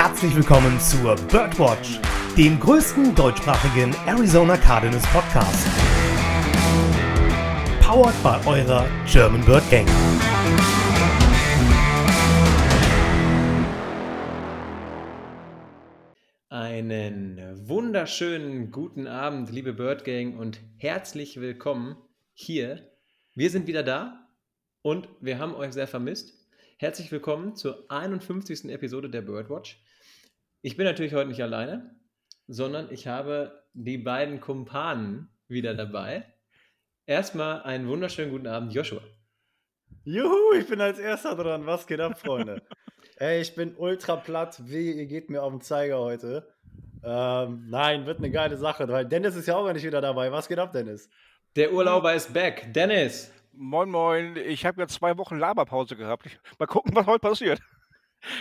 herzlich willkommen zur Birdwatch, dem größten deutschsprachigen Arizona Cardinals Podcast. Powered by eurer German Bird Gang. Einen wunderschönen guten Abend, liebe Bird Gang, und herzlich willkommen hier. Wir sind wieder da und wir haben euch sehr vermisst. Herzlich willkommen zur 51. Episode der Birdwatch. Ich bin natürlich heute nicht alleine, sondern ich habe die beiden Kumpanen wieder dabei. Erstmal einen wunderschönen guten Abend, Joshua. Juhu, ich bin als erster dran. Was geht ab, Freunde? Ey, ich bin ultra platt. Wie, ihr geht mir auf den Zeiger heute. Ähm, nein, wird eine geile Sache, weil Dennis ist ja auch nicht wieder dabei. Was geht ab, Dennis? Der Urlauber ist back. Dennis. Moin, moin. Ich habe jetzt zwei Wochen Laberpause gehabt. Ich, mal gucken, was heute passiert.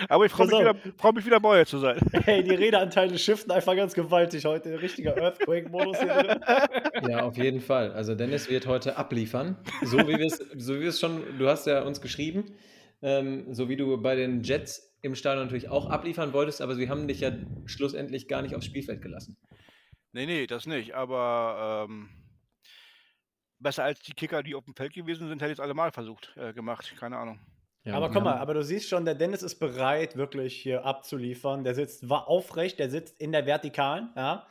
Aber ich freue mich, wieder, freu mich wieder bei euch zu sein. Hey, die Redeanteile shiften einfach ganz gewaltig heute. Richtiger Earthquake-Modus hier drin. Ja, auf jeden Fall. Also Dennis wird heute abliefern. So wie wir es so wie wir es schon, du hast ja uns geschrieben, ähm, so wie du bei den Jets im Stadion natürlich auch abliefern wolltest, aber sie haben dich ja schlussendlich gar nicht aufs Spielfeld gelassen. Nee, nee, das nicht. Aber ähm, besser als die Kicker, die auf dem Feld gewesen sind, hätte ich es allemal versucht, äh, gemacht. Keine Ahnung. Ja, aber guck mal, aber du siehst schon, der Dennis ist bereit, wirklich hier abzuliefern. Der sitzt aufrecht, der sitzt in der Vertikalen, ja.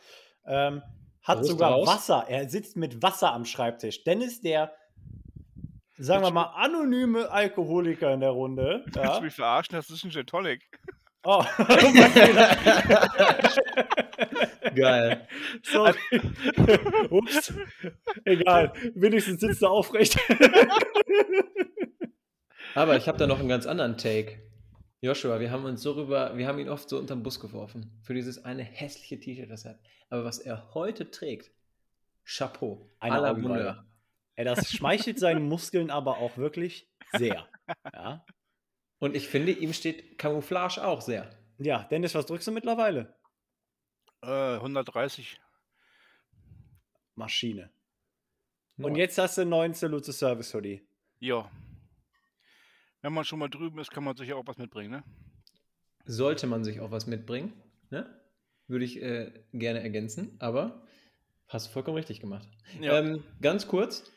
Ähm, hat Brust sogar raus. Wasser. Er sitzt mit Wasser am Schreibtisch. Dennis, der, sagen wir mal, anonyme Alkoholiker in der Runde. Ja. du mich verarschen? Das ist ein Gin Tonic. Oh, Fehler. Geil. Sorry. Ups. Egal. Wenigstens sitzt er aufrecht. Aber ich habe da noch einen ganz anderen Take. Joshua, wir haben uns so rüber, wir haben ihn oft so unterm Bus geworfen. Für dieses eine hässliche T-Shirt, das er hat. Aber was er heute trägt, Chapeau. Eine la. Bonheur. Ey, das schmeichelt seinen Muskeln aber auch wirklich sehr. Ja. Und ich finde, ihm steht Camouflage auch sehr. Ja, Dennis, was drückst du mittlerweile? Äh, 130. Maschine. Und jetzt hast du einen neuen Salute Service Hoodie. Ja. Wenn man schon mal drüben ist, kann man sich ja auch was mitbringen, ne? sollte man sich auch was mitbringen. Ne? Würde ich äh, gerne ergänzen, aber hast du vollkommen richtig gemacht. Ja. Ähm, ganz kurz,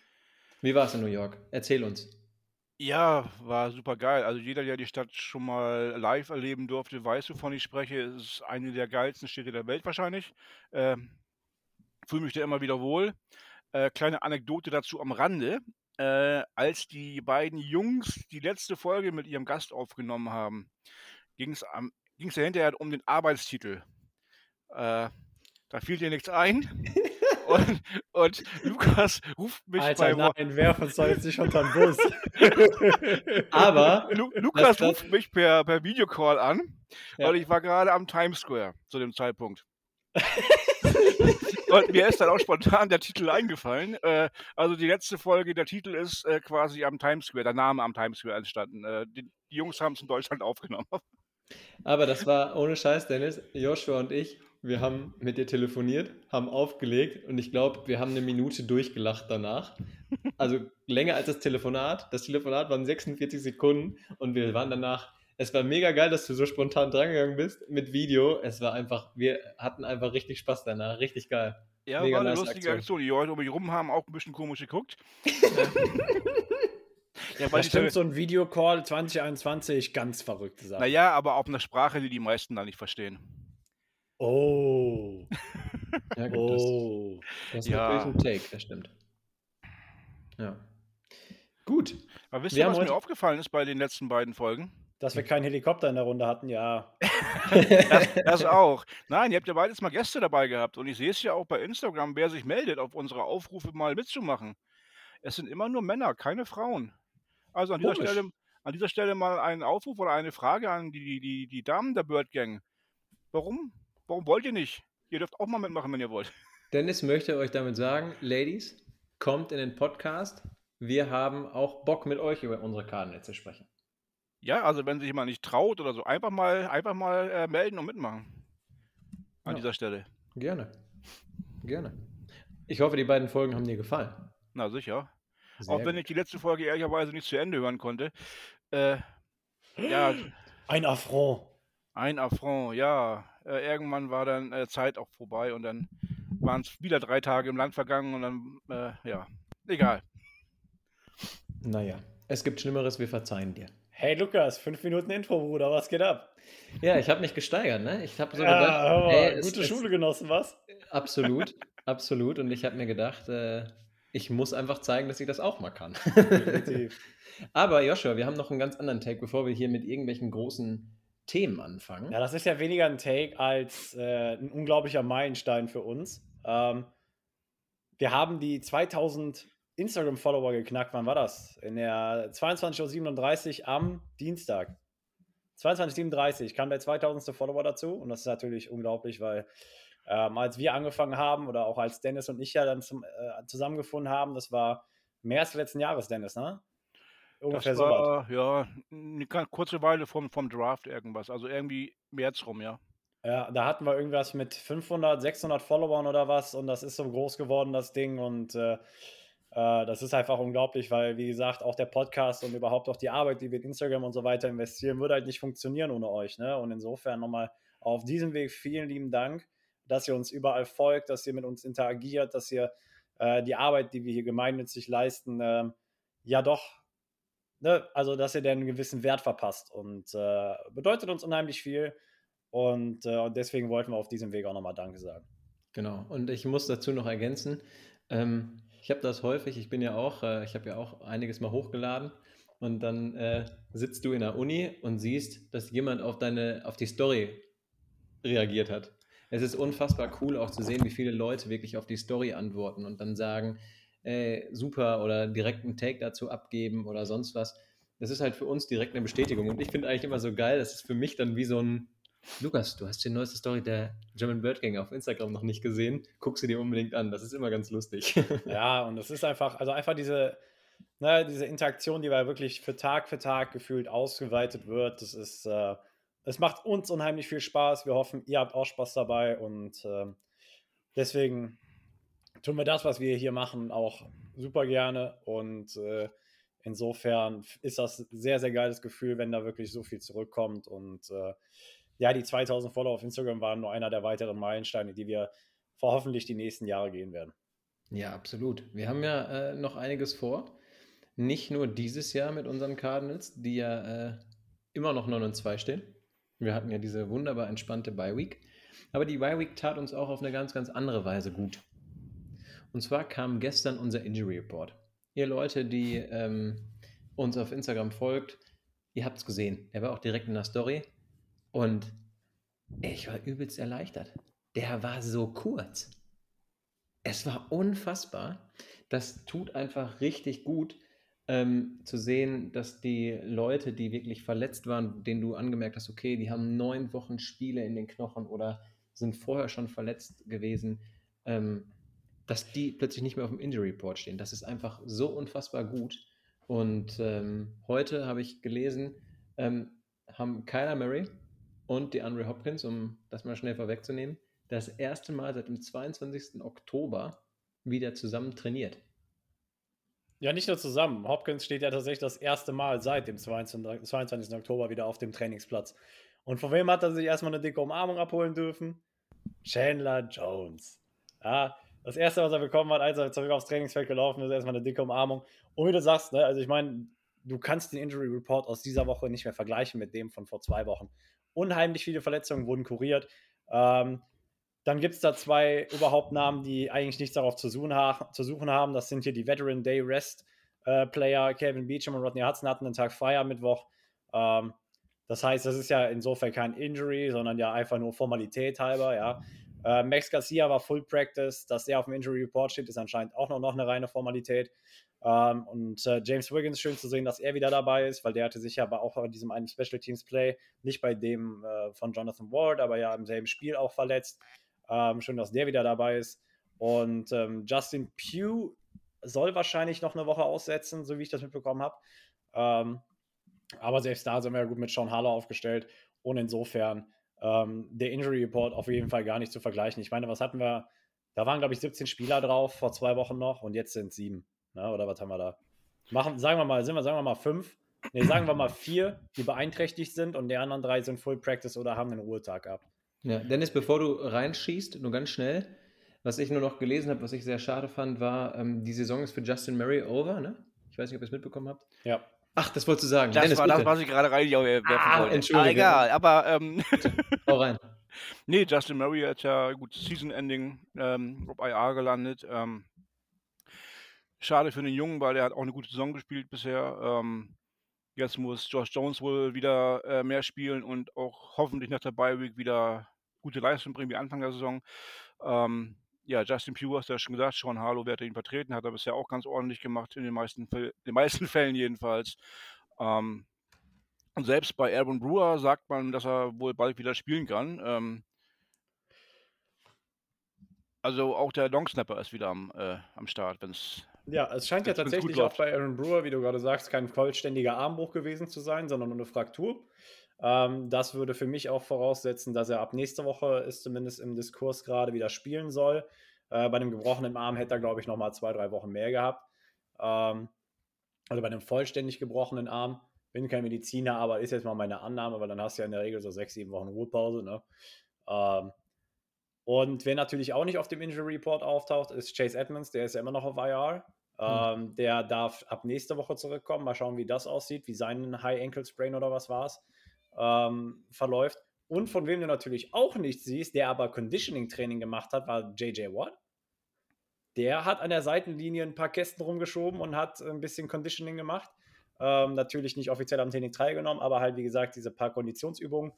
wie war es in New York? Erzähl uns. Ja, war super geil. Also jeder, der die Stadt schon mal live erleben durfte, weiß, wovon ich spreche. Es ist eine der geilsten Städte der Welt wahrscheinlich. Ähm, Fühle mich da immer wieder wohl. Äh, kleine Anekdote dazu am Rande. Äh, als die beiden Jungs die letzte Folge mit ihrem Gast aufgenommen haben, ging es ja hinterher um den Arbeitstitel. Äh, da fiel dir nichts ein. und, und Lukas ruft mich Alter, bei nein, uns doch jetzt nicht unter den Bus. Aber, Lu Lukas das- ruft mich per, per Videocall an, Ja. weil ich war gerade am Times Square zu dem Zeitpunkt. Und mir ist dann auch spontan der Titel eingefallen. Äh, also die letzte Folge, der Titel ist äh, quasi am Times Square, der Name am Times Square entstanden. Äh, die, die Jungs haben es in Deutschland aufgenommen. aber das war ohne Scheiß, Dennis, Joshua und ich, wir haben mit dir telefoniert, haben aufgelegt und ich glaube, wir haben eine Minute durchgelacht danach. Also länger als das Telefonat. Das Telefonat waren 46 Sekunden und wir waren danach. Es war mega geil, dass du so spontan drangegangen bist mit Video. Es war einfach, wir hatten einfach richtig Spaß danach. Richtig geil. Ja, Mega war eine nice lustige Aktion. Aktion. Die Leute um mich rum haben auch ein bisschen komisch geguckt. ja, weil stimmt, so ein Videocall 2021, ganz verrückte Sache. Naja, aber auf einer Sprache, die die meisten da nicht verstehen. Oh. Ja, gut, Oh. das, das ist Ja. natürlich ein Take, das stimmt. Ja. Gut. Aber wisst ihr, was mir aufgefallen ist bei den letzten beiden Folgen? Dass wir keinen Helikopter in der Runde hatten, ja. Das, das auch. Nein, ihr habt ja beides mal Gäste dabei gehabt. Und ich sehe es ja auch bei Instagram, wer sich meldet, auf unsere Aufrufe mal mitzumachen. Es sind immer nur Männer, keine Frauen. Also an dieser, Komisch. Stelle, an dieser Stelle mal einen Aufruf oder eine Frage an die, die, die Damen der Bird Gang. Warum? Warum wollt ihr nicht? Ihr dürft auch mal mitmachen, wenn ihr wollt. Dennis möchte euch damit sagen, Ladies, kommt in den Podcast. Wir haben auch Bock mit euch über unsere Cardinals zu sprechen. Ja, also wenn sich jemand nicht traut oder so, einfach mal, einfach mal äh, melden und mitmachen. An Ja. dieser Stelle. Gerne. Gerne. Ich hoffe, die beiden Folgen haben dir gefallen. Na sicher. Sehr Auch wenn ich die letzte Folge ehrlicherweise nicht zu Ende hören konnte. Äh, ja, Ein Affront. Ein Affront, ja. Äh, irgendwann war dann äh, Zeit auch vorbei und dann waren es wieder drei Tage im Land vergangen und dann, äh, ja, egal. Naja, es gibt Schlimmeres, wir verzeihen dir. Hey Lukas, fünf Minuten Intro, Bruder, was geht ab? Ja, ich habe mich gesteigert, ne? Ich habe so Ja, gedacht, mal, ey, gute es- Schule genossen, was? Absolut, absolut. Und ich habe mir gedacht, äh, ich muss einfach zeigen, dass ich das auch mal kann. Aber Joshua, wir haben noch einen ganz anderen Take, bevor wir hier mit irgendwelchen großen Themen anfangen. Ja, das ist ja weniger ein Take als äh, ein unglaublicher Meilenstein für uns. Ähm, wir haben die 2000 Instagram-Follower geknackt. Wann war das? In der 22.37 Uhr am Dienstag. 22.37 Uhr kam der 2000. Follower dazu. Und das ist natürlich unglaublich, weil ähm, als wir angefangen haben oder auch als Dennis und ich ja dann zum, äh, zusammengefunden haben, das war März letzten Jahres, Dennis, ne? Ungefähr das so war, ja, eine kurze Weile vom, vom Draft irgendwas. Also irgendwie März rum, ja. Ja, da hatten wir irgendwas mit 500, 600 Followern oder was und das ist so groß geworden, das Ding und äh, das ist einfach unglaublich, weil, wie gesagt, auch der Podcast und überhaupt auch die Arbeit, die wir in Instagram und so weiter investieren, würde halt nicht funktionieren ohne euch, ne? Und insofern nochmal auf diesem Weg vielen lieben Dank, dass ihr uns überall folgt, dass ihr mit uns interagiert, dass ihr äh, die Arbeit, die wir hier gemeinnützig leisten, ähm, ja doch ne, also dass ihr den gewissen Wert verpasst und äh, bedeutet uns unheimlich viel und, äh, und deswegen wollten wir auf diesem Weg auch nochmal Danke sagen. Genau. Und ich muss dazu noch ergänzen, ähm, ich habe das häufig, ich bin ja auch, äh, ich habe ja auch einiges mal hochgeladen und dann äh, sitzt du in der Uni und siehst, dass jemand auf deine, auf die Story reagiert hat. Es ist unfassbar cool auch zu sehen, wie viele Leute wirklich auf die Story antworten und dann sagen, ey, super oder direkt einen Take dazu abgeben oder sonst was. Das ist halt für uns direkt eine Bestätigung und ich finde eigentlich immer so geil, das ist für mich dann wie so ein Lukas, du hast die neueste Story der German Bird Gang auf Instagram noch nicht gesehen. Guck sie dir unbedingt an. Das ist immer ganz lustig. Ja, und das ist einfach, also einfach diese, ne, diese Interaktion, die wir wirklich für Tag für Tag gefühlt ausgeweitet wird. Das ist, äh, es macht uns unheimlich viel Spaß. Wir hoffen, ihr habt auch Spaß dabei und ähm, deswegen tun wir das, was wir hier machen, auch super gerne und äh, insofern ist das sehr, sehr geiles Gefühl, wenn da wirklich so viel zurückkommt und äh, ja, die 2000 Follower auf Instagram waren nur einer der weiteren Meilensteine, die wir hoffentlich die nächsten Jahre gehen werden. ja, absolut. Wir haben ja äh, noch einiges vor. Nicht nur dieses Jahr mit unseren Cardinals, die ja äh, immer noch 9 und 2 stehen. Wir hatten ja diese wunderbar entspannte Bye Week. Aber die Bye Week tat uns auch auf eine ganz, ganz andere Weise gut. Und zwar kam gestern unser Injury Report. Ihr Leute, die ähm, uns auf Instagram folgt, ihr habt es gesehen. Der war auch direkt in der Story. Und ich war übelst erleichtert. Der war so kurz. Es war unfassbar. Das tut einfach richtig gut ähm, zu sehen, dass die Leute, die wirklich verletzt waren, denen du angemerkt hast, okay, die haben neun Wochen Spiele in den Knochen oder sind vorher schon verletzt gewesen, ähm, dass die plötzlich nicht mehr auf dem Injury Report stehen. Das ist einfach so unfassbar gut. Und ähm, heute habe ich gelesen, ähm, haben Kyler Murray und die Andre Hopkins, um das mal schnell vorwegzunehmen, das erste Mal seit dem 22. Oktober wieder zusammen trainiert. Ja, nicht nur zusammen. Hopkins steht ja tatsächlich das erste Mal seit dem 22. 22. Oktober wieder auf dem Trainingsplatz. Und von wem hat er sich erstmal eine dicke Umarmung abholen dürfen? Chandler Jones. Ja, das erste, was er bekommen hat, als er zurück aufs Trainingsfeld gelaufen ist, erstmal eine dicke Umarmung. Und wie du sagst, ne, also ich meine, du kannst den Injury Report aus dieser Woche nicht mehr vergleichen mit dem von vor zwei Wochen. Unheimlich viele Verletzungen wurden kuriert. Ähm, dann gibt es da zwei überhaupt Namen, die eigentlich nichts darauf zu suchen, ha zu suchen haben. Das sind hier die Veteran Day Rest äh, Player. Kevin Beecham und Rodney Hudson hatten einen Tag frei am Mittwoch. Ähm, das heißt, das ist ja insofern kein Injury, sondern ja einfach nur Formalität halber, ja. Äh, Max Garcia war Full Practice. Dass er auf dem Injury Report steht, ist anscheinend auch noch, noch eine reine Formalität. Ähm, und äh, James Wiggins, schön zu sehen, dass er wieder dabei ist, weil der hatte sich ja aber auch bei diesem einen Special Teams Play, nicht bei dem äh, von Jonathan Ward, aber ja im selben Spiel auch verletzt. Ähm, schön, dass der wieder dabei ist. Und ähm, Justin Pugh soll wahrscheinlich noch eine Woche aussetzen, so wie ich das mitbekommen habe. Ähm, aber selbst da sind wir ja gut mit Sean Haller aufgestellt. Und insofern ähm, der Injury Report auf jeden Fall gar nicht zu vergleichen. Ich meine, was hatten wir? Da waren, glaube ich, 17 Spieler drauf vor zwei Wochen noch und jetzt sind es sieben. Ne? Oder was haben wir da? Machen, sagen wir mal, sind wir, sagen wir mal fünf. ne, sagen wir mal vier, die beeinträchtigt sind und die anderen drei sind Full Practice oder haben einen Ruhetag gehabt. Ja, Dennis, bevor du reinschießt, nur ganz schnell, was ich nur noch gelesen habe, was ich sehr schade fand, war, ähm, die Saison ist für Justin Murray over, ne? Ich weiß nicht, ob ihr es mitbekommen habt. Ja. Ach, das wolltest du sagen. Das Dennis, war das, was ich gerade reinwerfen Ah, wollte. Entschuldige. Ah, egal, aber ähm, Hau rein. nee, Justin Murray hat ja gut Season-Ending ähm, auf IR gelandet. Ähm, schade für den Jungen, weil er hat auch eine gute Saison gespielt bisher. Ähm, jetzt muss Josh Jones wohl wieder äh, mehr spielen und auch hoffentlich nach der Bye Week wieder gute Leistung bringen wie Anfang der Saison. Ähm, ja, Justin Pugh hast du ja schon gesagt, Sean Harlow wird ihn vertreten, hat er bisher auch ganz ordentlich gemacht, in den meisten, den meisten Fällen jedenfalls. Ähm, und selbst bei Aaron Brewer sagt man, dass er wohl bald wieder spielen kann. Ähm, also auch der Longsnapper ist wieder am, äh, am Start, wenn es Ja, es scheint ja tatsächlich auch bei Aaron Brewer, wie du gerade sagst, kein vollständiger Armbruch gewesen zu sein, sondern nur eine Fraktur. Ähm, das würde für mich auch voraussetzen, dass er ab nächster Woche ist zumindest im Diskurs gerade wieder spielen soll. Äh, bei einem gebrochenen Arm hätte er, glaube ich, nochmal zwei, drei Wochen mehr gehabt. Ähm, also bei einem vollständig gebrochenen Arm, bin kein Mediziner, aber ist jetzt mal meine Annahme, weil dann hast du ja in der Regel so sechs, sieben Wochen Ruhepause. Ne? Ähm, und wer natürlich auch nicht auf dem Injury Report auftaucht, ist Chase Edmonds, der ist ja immer noch auf IR. Ähm, der darf ab nächste Woche zurückkommen. Mal schauen, wie das aussieht, wie sein High Ankle Sprain oder was war es, ähm, verläuft. Und von wem du natürlich auch nichts siehst, der aber Conditioning Training gemacht hat, war JJ Watt. Der hat an der Seitenlinie ein paar Kästen rumgeschoben und hat ein bisschen Conditioning gemacht. Ähm, natürlich nicht offiziell am Training teilgenommen, aber halt, wie gesagt, diese paar Konditionsübungen.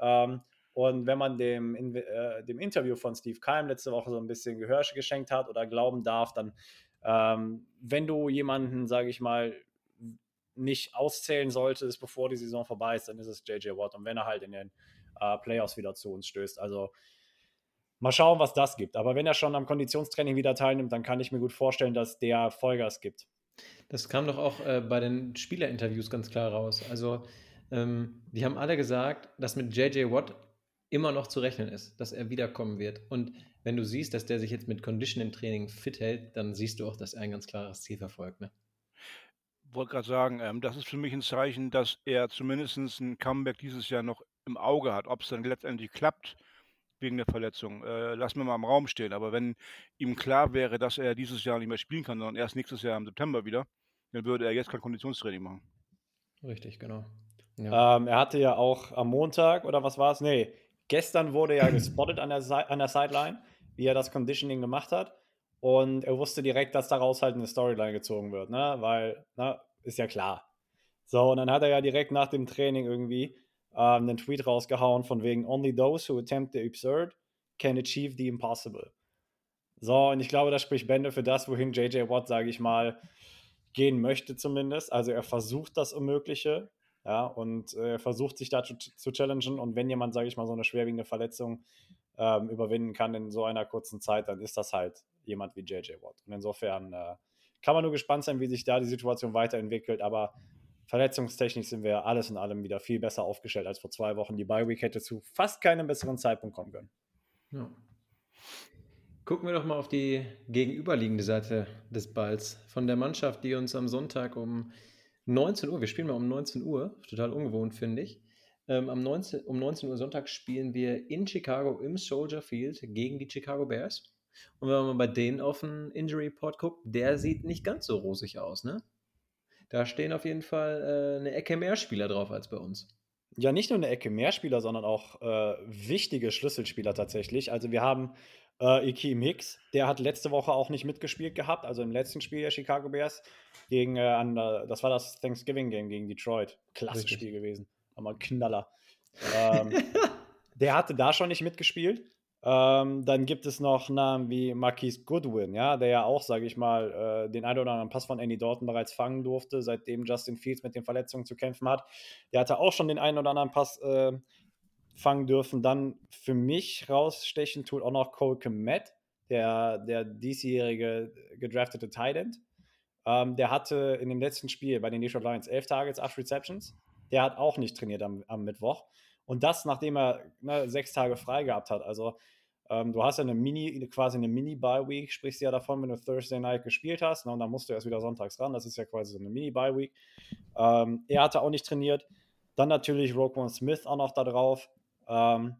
Ähm, und wenn man dem, in, äh, dem Interview von Steve Keim letzte Woche so ein bisschen Gehör geschenkt hat oder glauben darf, dann, ähm, wenn du jemanden, sage ich mal, nicht auszählen solltest, bevor die Saison vorbei ist, dann ist es JJ Watt. Und wenn er halt in den äh, Playoffs wieder zu uns stößt. Also mal schauen, was das gibt. Aber wenn er schon am Konditionstraining wieder teilnimmt, dann kann ich mir gut vorstellen, dass der Vollgas gibt. Das kam doch auch äh, bei den Spielerinterviews ganz klar raus. Also, ähm, die haben alle gesagt, dass mit JJ Watt immer noch zu rechnen ist, dass er wiederkommen wird. Und wenn du siehst, dass der sich jetzt mit Conditioning-Training fit hält, dann siehst du auch, dass er ein ganz klares Ziel verfolgt. Ne? Wollte gerade sagen, ähm, das ist für mich ein Zeichen, dass er zumindest ein Comeback dieses Jahr noch im Auge hat. Ob es dann letztendlich klappt wegen der Verletzung, äh, lassen wir mal im Raum stehen. Aber wenn ihm klar wäre, dass er dieses Jahr nicht mehr spielen kann, sondern erst nächstes Jahr im September wieder, dann würde er jetzt kein Konditionstraining machen. Richtig, genau. Ja. Ähm, er hatte ja auch am Montag oder was war es? Nee, gestern wurde ja gespottet an der, an der Sideline, wie er das Conditioning gemacht hat. Und er wusste direkt, dass daraus halt eine Storyline gezogen wird, ne? Weil, ne, ist ja klar. So, und dann hat er ja direkt nach dem Training irgendwie ähm, einen Tweet rausgehauen von wegen Only those who attempt the absurd can achieve the impossible. So, und ich glaube, das spricht Bände für das, wohin JJ Watt, sage ich mal, gehen möchte zumindest. Also er versucht das Unmögliche, ja, und äh, versucht sich da zu, zu challengen. Und wenn jemand, sage ich mal, so eine schwerwiegende Verletzung ähm, überwinden kann in so einer kurzen Zeit, dann ist das halt jemand wie JJ Watt. Und insofern äh, kann man nur gespannt sein, wie sich da die Situation weiterentwickelt. Aber verletzungstechnisch sind wir alles in allem wieder viel besser aufgestellt als vor zwei Wochen. Die Bye-Week hätte zu fast keinem besseren Zeitpunkt kommen können. Ja. Gucken wir doch mal auf die gegenüberliegende Seite des Balls von der Mannschaft, die uns am Sonntag um 19 Uhr, wir spielen mal um 19 Uhr, total ungewohnt finde ich. Ähm, am 19, um 19 Uhr Sonntag spielen wir in Chicago im Soldier Field gegen die Chicago Bears. Und wenn man mal bei denen auf den Injury Report guckt, der sieht nicht ganz so rosig aus, ne? Da stehen auf jeden Fall äh, eine Ecke mehr Spieler drauf als bei uns. Ja, nicht nur eine Ecke mehr Spieler, sondern auch äh, wichtige Schlüsselspieler tatsächlich. Also wir haben äh, Ikim Hicks, der hat letzte Woche auch nicht mitgespielt gehabt, also im letzten Spiel der Chicago Bears gegen, äh, an, das war das Thanksgiving Game gegen Detroit. Klasse Richtig. Spiel gewesen, aber ein Knaller. Ähm, der hatte da schon nicht mitgespielt. Ähm, dann gibt es noch Namen wie Marquise Goodwin, ja, der ja auch, sage ich mal, äh, den einen oder anderen Pass von Andy Dalton bereits fangen durfte, seitdem Justin Fields mit den Verletzungen zu kämpfen hat. Der hatte auch schon den einen oder anderen Pass äh, fangen dürfen. Dann für mich rausstechen tut auch noch Cole Komet, der, der diesjährige gedraftete Tight End. Ähm, der hatte in dem letzten Spiel bei den Detroit Lions elf Targets, acht Receptions. Der hat auch nicht trainiert am, am Mittwoch. Und das, nachdem er ne, sechs Tage frei gehabt hat. Also ähm, du hast ja eine Mini, quasi eine Mini-Bye-Week, sprichst du ja davon, wenn du Thursday Night gespielt hast. Ne, und dann musst du erst wieder sonntags ran. Das ist ja quasi so eine Mini-Bye-Week. Ähm, er hatte auch nicht trainiert. Dann natürlich Roquan Smith auch noch da drauf, ähm,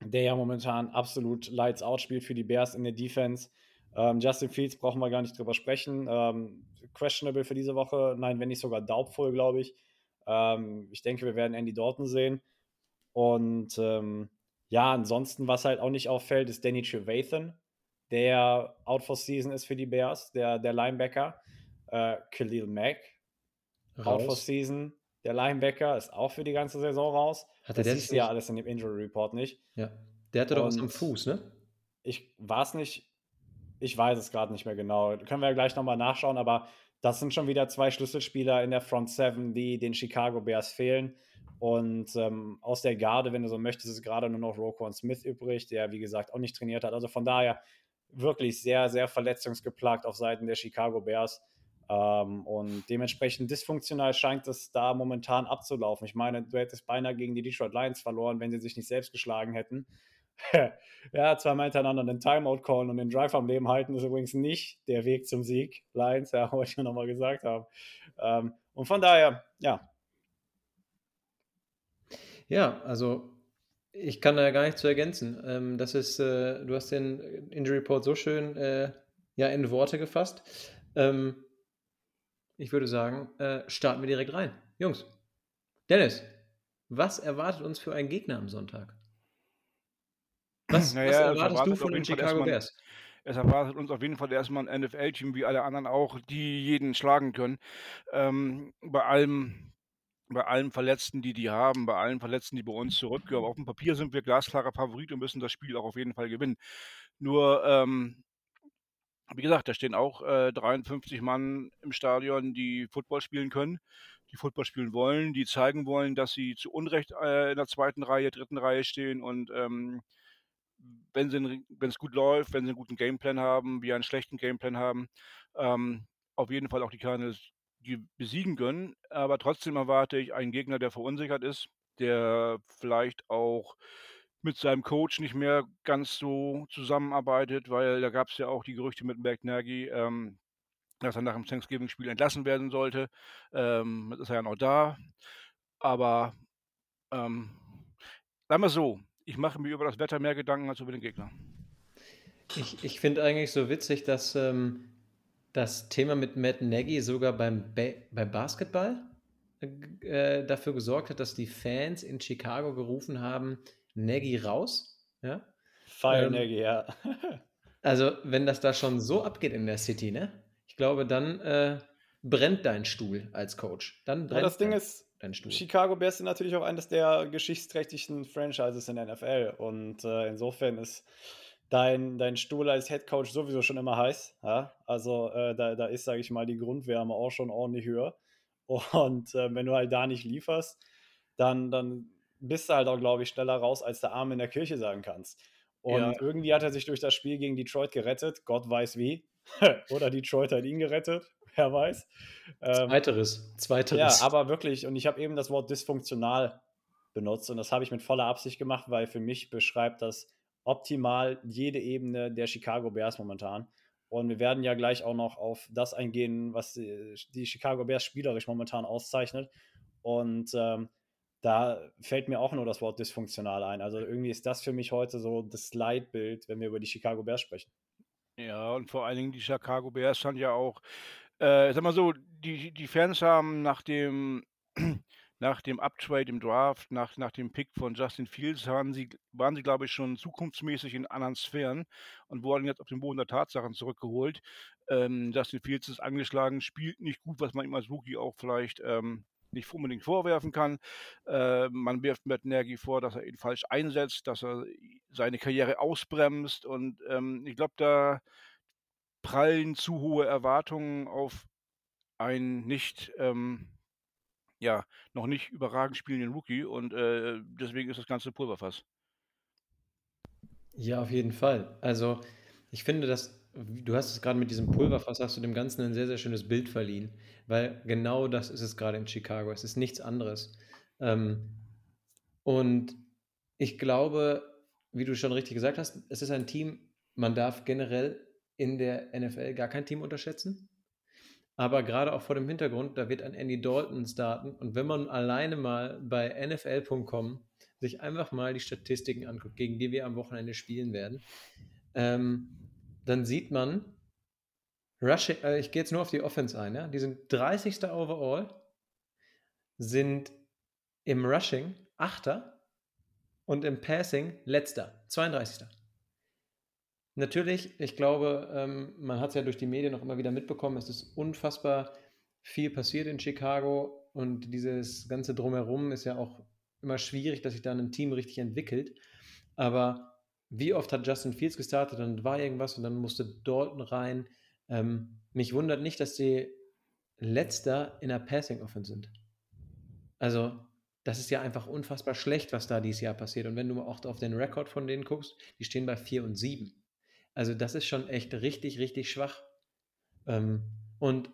der ja momentan absolut Lights Out spielt für die Bears in der Defense. Ähm, Justin Fields brauchen wir gar nicht drüber sprechen. Ähm, questionable für diese Woche. Nein, wenn nicht sogar doubtful, glaube ich. Ähm, ich denke, wir werden Andy Dalton sehen. Und ähm, ja, ansonsten, was halt auch nicht auffällt, ist Danny Trevathan, der out for season ist für die Bears, der, der Linebacker. Äh, Khalil Mack, raus. out for season. Der Linebacker ist auch für die ganze Saison raus. Hatte das ist ja alles in dem Injury Report nicht. Ja. Der hatte doch was am Fuß, ne? Ich war es nicht, ich weiß es gerade nicht mehr genau. Können wir ja gleich nochmal nachschauen, aber das sind schon wieder zwei Schlüsselspieler in der Front Seven, die den Chicago Bears fehlen. Und ähm, aus der Garde, wenn du so möchtest, ist gerade nur noch Roquan Smith übrig, der wie gesagt auch nicht trainiert hat. Also von daher wirklich sehr, sehr verletzungsgeplagt auf Seiten der Chicago Bears. Ähm, und dementsprechend dysfunktional scheint es da momentan abzulaufen. Ich meine, du hättest beinahe gegen die Detroit Lions verloren, wenn sie sich nicht selbst geschlagen hätten. ja, zweimal hintereinander den Timeout callen und den Drive am Leben halten, ist übrigens nicht der Weg zum Sieg. Lions, ja, wollte ich nochmal gesagt haben. Ähm, und von daher, ja. Ja, also ich kann da gar nichts zu ergänzen. Ähm, das ist, äh, du hast den Injury Report so schön äh, ja, in Worte gefasst. Ähm, ich würde sagen, äh, starten wir direkt rein. Jungs, Dennis, was erwartet uns für einen Gegner am Sonntag? Was, naja, was erwartest erwartet du von den Chicago Bears? Es erwartet uns auf jeden Fall erstmal ein NFL-Team, wie alle anderen auch, die jeden schlagen können. Ähm, bei allem, bei allen Verletzten, die die haben, bei allen Verletzten, die bei uns zurückgehören. Auf dem Papier sind wir glasklarer Favorit und müssen das Spiel auch auf jeden Fall gewinnen. Nur, ähm, wie gesagt, da stehen auch äh, 53 Mann im Stadion, die Football spielen können, die Football spielen wollen, die zeigen wollen, dass sie zu Unrecht äh, in der zweiten Reihe, dritten Reihe stehen und ähm, wenn es gut läuft, wenn sie einen guten Gameplan haben, wir einen schlechten Gameplan haben, ähm, auf jeden Fall auch die Cardinals besiegen können. Aber trotzdem erwarte ich einen Gegner, der verunsichert ist, der vielleicht auch mit seinem Coach nicht mehr ganz so zusammenarbeitet, weil da gab es ja auch die Gerüchte mit Berg Nagy, ähm, dass er nach dem Thanksgiving-Spiel entlassen werden sollte. Ähm, ist er ja noch da. Aber ähm, sagen wir so, ich mache mir über das Wetter mehr Gedanken als über den Gegner. Ich, ich finde eigentlich so witzig, dass ähm, das Thema mit Matt Nagy sogar beim, ba beim Basketball äh, dafür gesorgt hat, dass die Fans in Chicago gerufen haben, Nagy raus. Ja? Fire ähm, Nagy, ja. also, wenn das da schon so abgeht in der City, ne? Ich glaube, dann äh, brennt dein Stuhl als Coach. Dann brennt ja, das Ding dein, ist, Chicago Bears sind natürlich auch eines der geschichtsträchtigsten Franchises in der NFL. Und äh, insofern ist dein, dein Stuhl als Head Coach sowieso schon immer heiß. Ja? Also äh, da, da ist, sage ich mal, die Grundwärme auch schon ordentlich höher. Und äh, wenn du halt da nicht lieferst, dann, dann bist du halt auch, glaube ich, schneller raus, als der Arm in der Kirche sagen kannst. Und ja. irgendwie hat er sich durch das Spiel gegen Detroit gerettet. Gott weiß wie. Oder Detroit hat ihn gerettet. Wer weiß. Ähm, Zweiteres. Zweiteres. Ja, aber wirklich. Und ich habe eben das Wort dysfunktional benutzt. Und das habe ich mit voller Absicht gemacht, weil für mich beschreibt das optimal jede Ebene der Chicago Bears momentan. Und wir werden ja gleich auch noch auf das eingehen, was die, die Chicago Bears spielerisch momentan auszeichnet. Und ähm, da fällt mir auch nur das Wort dysfunktional ein. Also irgendwie ist das für mich heute so das Leitbild, wenn wir über die Chicago Bears sprechen. Ja, und vor allen Dingen die Chicago Bears haben ja auch, äh, sag mal so, die, die Fans haben nach dem, nach dem Uptrade im Draft, nach, nach dem Pick von Justin Fields, waren sie, waren sie, glaube ich, schon zukunftsmäßig in anderen Sphären und wurden jetzt auf den Boden der Tatsachen zurückgeholt. Ähm, Justin Fields ist angeschlagen, spielt nicht gut, was man ihm als Rookie auch vielleicht ähm, nicht unbedingt vorwerfen kann. Äh, man wirft Matt Nagy vor, dass er ihn falsch einsetzt, dass er seine Karriere ausbremst und ähm, ich glaube, da prallen zu hohe Erwartungen auf einen nicht, ähm, ja, noch nicht überragend spielenden Rookie und äh, deswegen ist das Ganze Pulverfass. Ja, auf jeden Fall. Also ich finde, dass du hast es gerade mit diesem Pulverfass, hast du dem Ganzen ein sehr, sehr schönes Bild verliehen, weil genau das ist es gerade in Chicago. Es ist nichts anderes. Ähm, und ich glaube, wie du schon richtig gesagt hast, es ist ein Team, man darf generell in der NFL gar kein Team unterschätzen. Aber gerade auch vor dem Hintergrund, da wird ein Andy Dalton starten. Und wenn man alleine mal bei NFL.com sich einfach mal die Statistiken anguckt, gegen die wir am Wochenende spielen werden, ähm, dann sieht man, Rushing, äh, ich gehe jetzt nur auf die Offense ein, ja? die sind 30. overall, sind im Rushing Achter und im Passing letzter, 32. Natürlich, ich glaube, ähm, man hat es ja durch die Medien auch immer wieder mitbekommen, es ist unfassbar viel passiert in Chicago und dieses ganze Drumherum ist ja auch immer schwierig, dass sich da ein Team richtig entwickelt. Aber wie oft hat Justin Fields gestartet, dann war irgendwas und dann musste Dalton rein. Ähm, mich wundert nicht, dass die letzter in der Passing Offense sind. Also, das ist ja einfach unfassbar schlecht, was da dieses Jahr passiert. Und wenn du auch auf den Rekord von denen guckst, die stehen bei 4 und 7. Also das ist schon echt richtig, richtig schwach. Ähm, und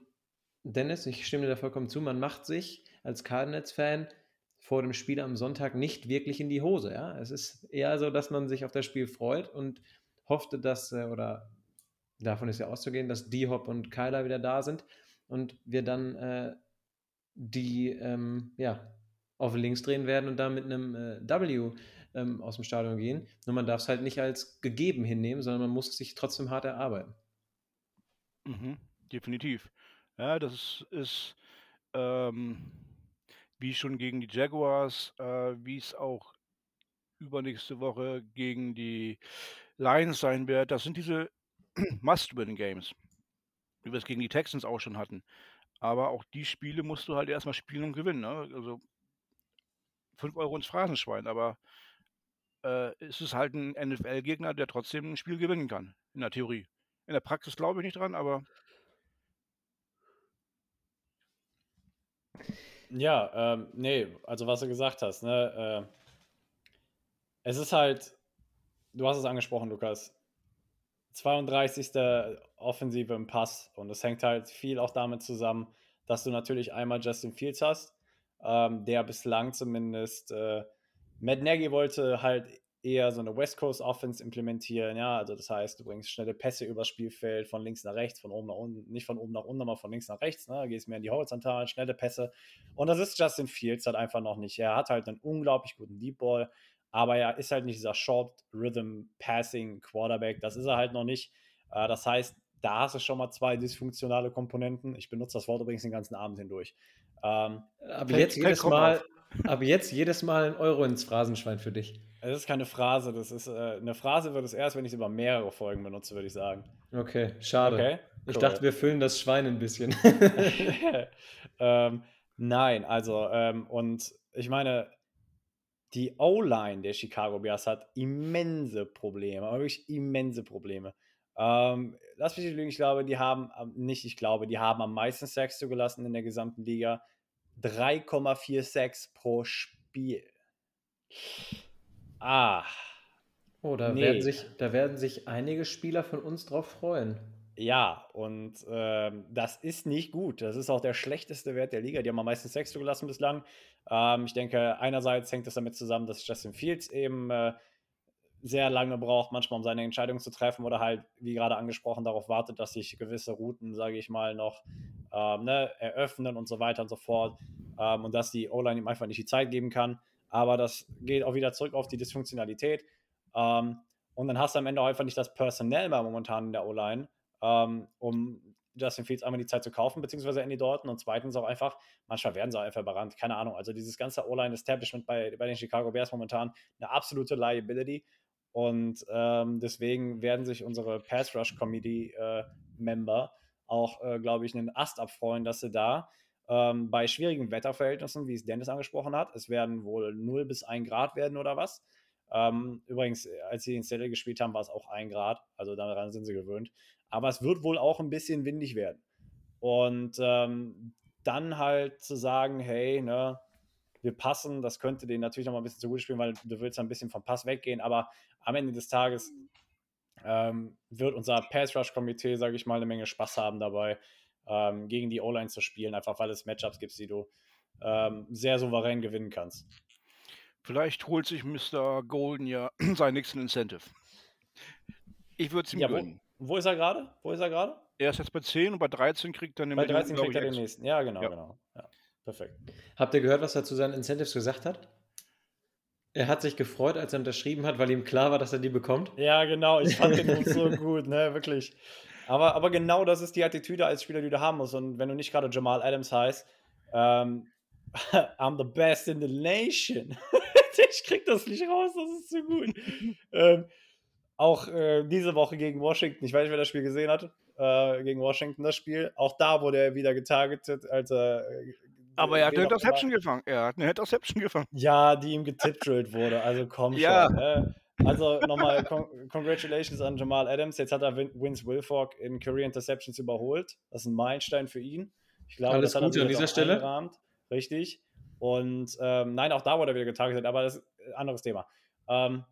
Dennis, ich stimme dir da vollkommen zu, man macht sich als Cardinals-Fan vor dem Spiel am Sonntag nicht wirklich in die Hose. Ja? Es ist eher so, dass man sich auf das Spiel freut und hoffte, dass, äh, oder davon ist ja auszugehen, dass D-Hop und Kyler wieder da sind und wir dann äh, die ähm, ja, auf links drehen werden und da mit einem äh, W ähm, aus dem Stadion gehen. Nur man darf es halt nicht als gegeben hinnehmen, sondern man muss sich trotzdem hart erarbeiten. Mhm, definitiv. Ja, das ist, ist ähm, wie schon gegen die Jaguars, äh, wie es auch übernächste Woche gegen die Lions sein wird. Das sind diese Must-Win-Games, wie wir es gegen die Texans auch schon hatten. Aber auch die Spiele musst du halt erstmal spielen und gewinnen. Ne? Also 5 Euro ins Phrasenschwein, aber äh, ist es halt ein NFL-Gegner, der trotzdem ein Spiel gewinnen kann, in der Theorie. In der Praxis glaube ich nicht dran, aber. Ja, ähm, nee, also was du gesagt hast, ne, äh, es ist halt, du hast es angesprochen, Lukas, 32. Offensive im Pass und es hängt halt viel auch damit zusammen, dass du natürlich einmal Justin Fields hast, ähm, der bislang zumindest äh, Matt Nagy wollte halt eher so eine West Coast Offense implementieren, ja, also das heißt, du bringst schnelle Pässe übers Spielfeld von links nach rechts, von oben nach unten, nicht von oben nach unten, aber von links nach rechts, ne, gehst mehr in die Horizontalen, schnelle Pässe und das ist Justin Fields halt einfach noch nicht. Er hat halt einen unglaublich guten Deep Ball, aber er ist halt nicht dieser Short Rhythm Passing Quarterback, das ist er halt noch nicht. Äh, das heißt, da hast du schon mal zwei dysfunktionale Komponenten. Ich benutze das Wort übrigens den ganzen Abend hindurch. Ähm, aber jetzt jedes Mal, aber jetzt jedes Mal ein Euro ins Phrasenschwein für dich. Das ist keine Phrase, das ist äh, eine Phrase wird es erst, wenn ich es über mehrere Folgen benutze, würde ich sagen. Okay, schade. Okay, cool. Ich dachte, wir füllen das Schwein ein bisschen. ähm, nein, also ähm, und ich meine, die O-Line der Chicago Bears hat immense Probleme, wirklich immense Probleme. Ähm, lass mich nicht lügen, ich glaube, die haben, nicht ich glaube, die haben am meisten Sacks zugelassen in der gesamten Liga. 3,4 Sacks pro Spiel. Ah. Oh, da, nee. werden sich, da werden sich einige Spieler von uns drauf freuen. Ja, und ähm, das ist nicht gut. Das ist auch der schlechteste Wert der Liga. Die haben am meisten Sex zugelassen bislang. Ähm, ich denke, einerseits hängt es damit zusammen, dass Justin Fields eben äh, sehr lange braucht, manchmal um seine Entscheidung zu treffen oder halt, wie gerade angesprochen, darauf wartet, dass sich gewisse Routen, sage ich mal, noch ähm, ne, eröffnen und so weiter und so fort. Ähm, und dass die O-Line ihm einfach nicht die Zeit geben kann. Aber das geht auch wieder zurück auf die Dysfunktionalität. Ähm, und dann hast du am Ende auch einfach nicht das Personell mehr momentan in der O-Line, ähm, um Justin Fields einmal die Zeit zu kaufen, beziehungsweise Andy Dalton und zweitens auch einfach, manchmal werden sie auch einfach überrannt, keine Ahnung. Also dieses ganze O-Line-Establishment bei, bei den Chicago Bears momentan eine absolute Liability und ähm, deswegen werden sich unsere Pass Rush Committee äh, Member auch, äh, glaube ich, einen Ast abfreuen, dass sie da ähm, bei schwierigen Wetterverhältnissen, wie es Dennis angesprochen hat, es werden wohl 0 bis 1 Grad werden oder was. Ähm, übrigens, als sie in Seattle gespielt haben, war es auch 1 Grad, also daran sind sie gewöhnt. Aber es wird wohl auch ein bisschen windig werden. Und ähm, dann halt zu sagen, hey, ne, wir passen, das könnte denen natürlich noch mal ein bisschen zugute spielen, weil du willst ein bisschen vom Pass weggehen, aber am Ende des Tages ähm, wird unser Pass-Rush-Komitee, sage ich mal, eine Menge Spaß haben dabei, ähm, gegen die O-Line zu spielen, einfach weil es Matchups gibt, die du ähm, sehr souverän gewinnen kannst. Vielleicht holt sich Mr. Golden ja seinen nächsten Incentive. Ich würde es ihm ja, gönnen. Wo ist er gerade? Wo ist er gerade? Er ist jetzt bei 10 und bei 13 kriegt er eine Bei Million, 13 glaube kriegt er den nächsten. Ja, genau, Ja. genau. Perfekt. Habt ihr gehört, was er zu seinen Incentives gesagt hat? Er hat sich gefreut, als er unterschrieben hat, weil ihm klar war, dass er die bekommt. Ja, genau. Ich fand den Move so gut, ne, wirklich. Aber, aber genau das ist die Attitüde als Spieler, die du haben musst. Und wenn du nicht gerade Jamal Adams heißt, ähm, I'm the best in the nation. ich krieg das nicht raus, das ist zu gut. ähm, auch äh, diese Woche gegen Washington, ich weiß nicht, wer das Spiel gesehen hat, äh, gegen Washington das Spiel. Auch da wurde er wieder getargetet, als er. Aber er hat eine Interception gefangen. Er hat eine Interception gefangen. Ja, die ihm getipdrillt wurde. Also komm Ja. schon. Ne? Also nochmal con Congratulations an Jamal Adams. Jetzt hat er Win Vince Wilfork in Career Interceptions überholt. Das ist ein Meilenstein für ihn. Ich glaube, Alles das hat er Gute an dieser Stelle. eingerahmt. Richtig. Und ähm, nein, auch da wurde er wieder getargetet, aber das ist ein anderes Thema. Ähm,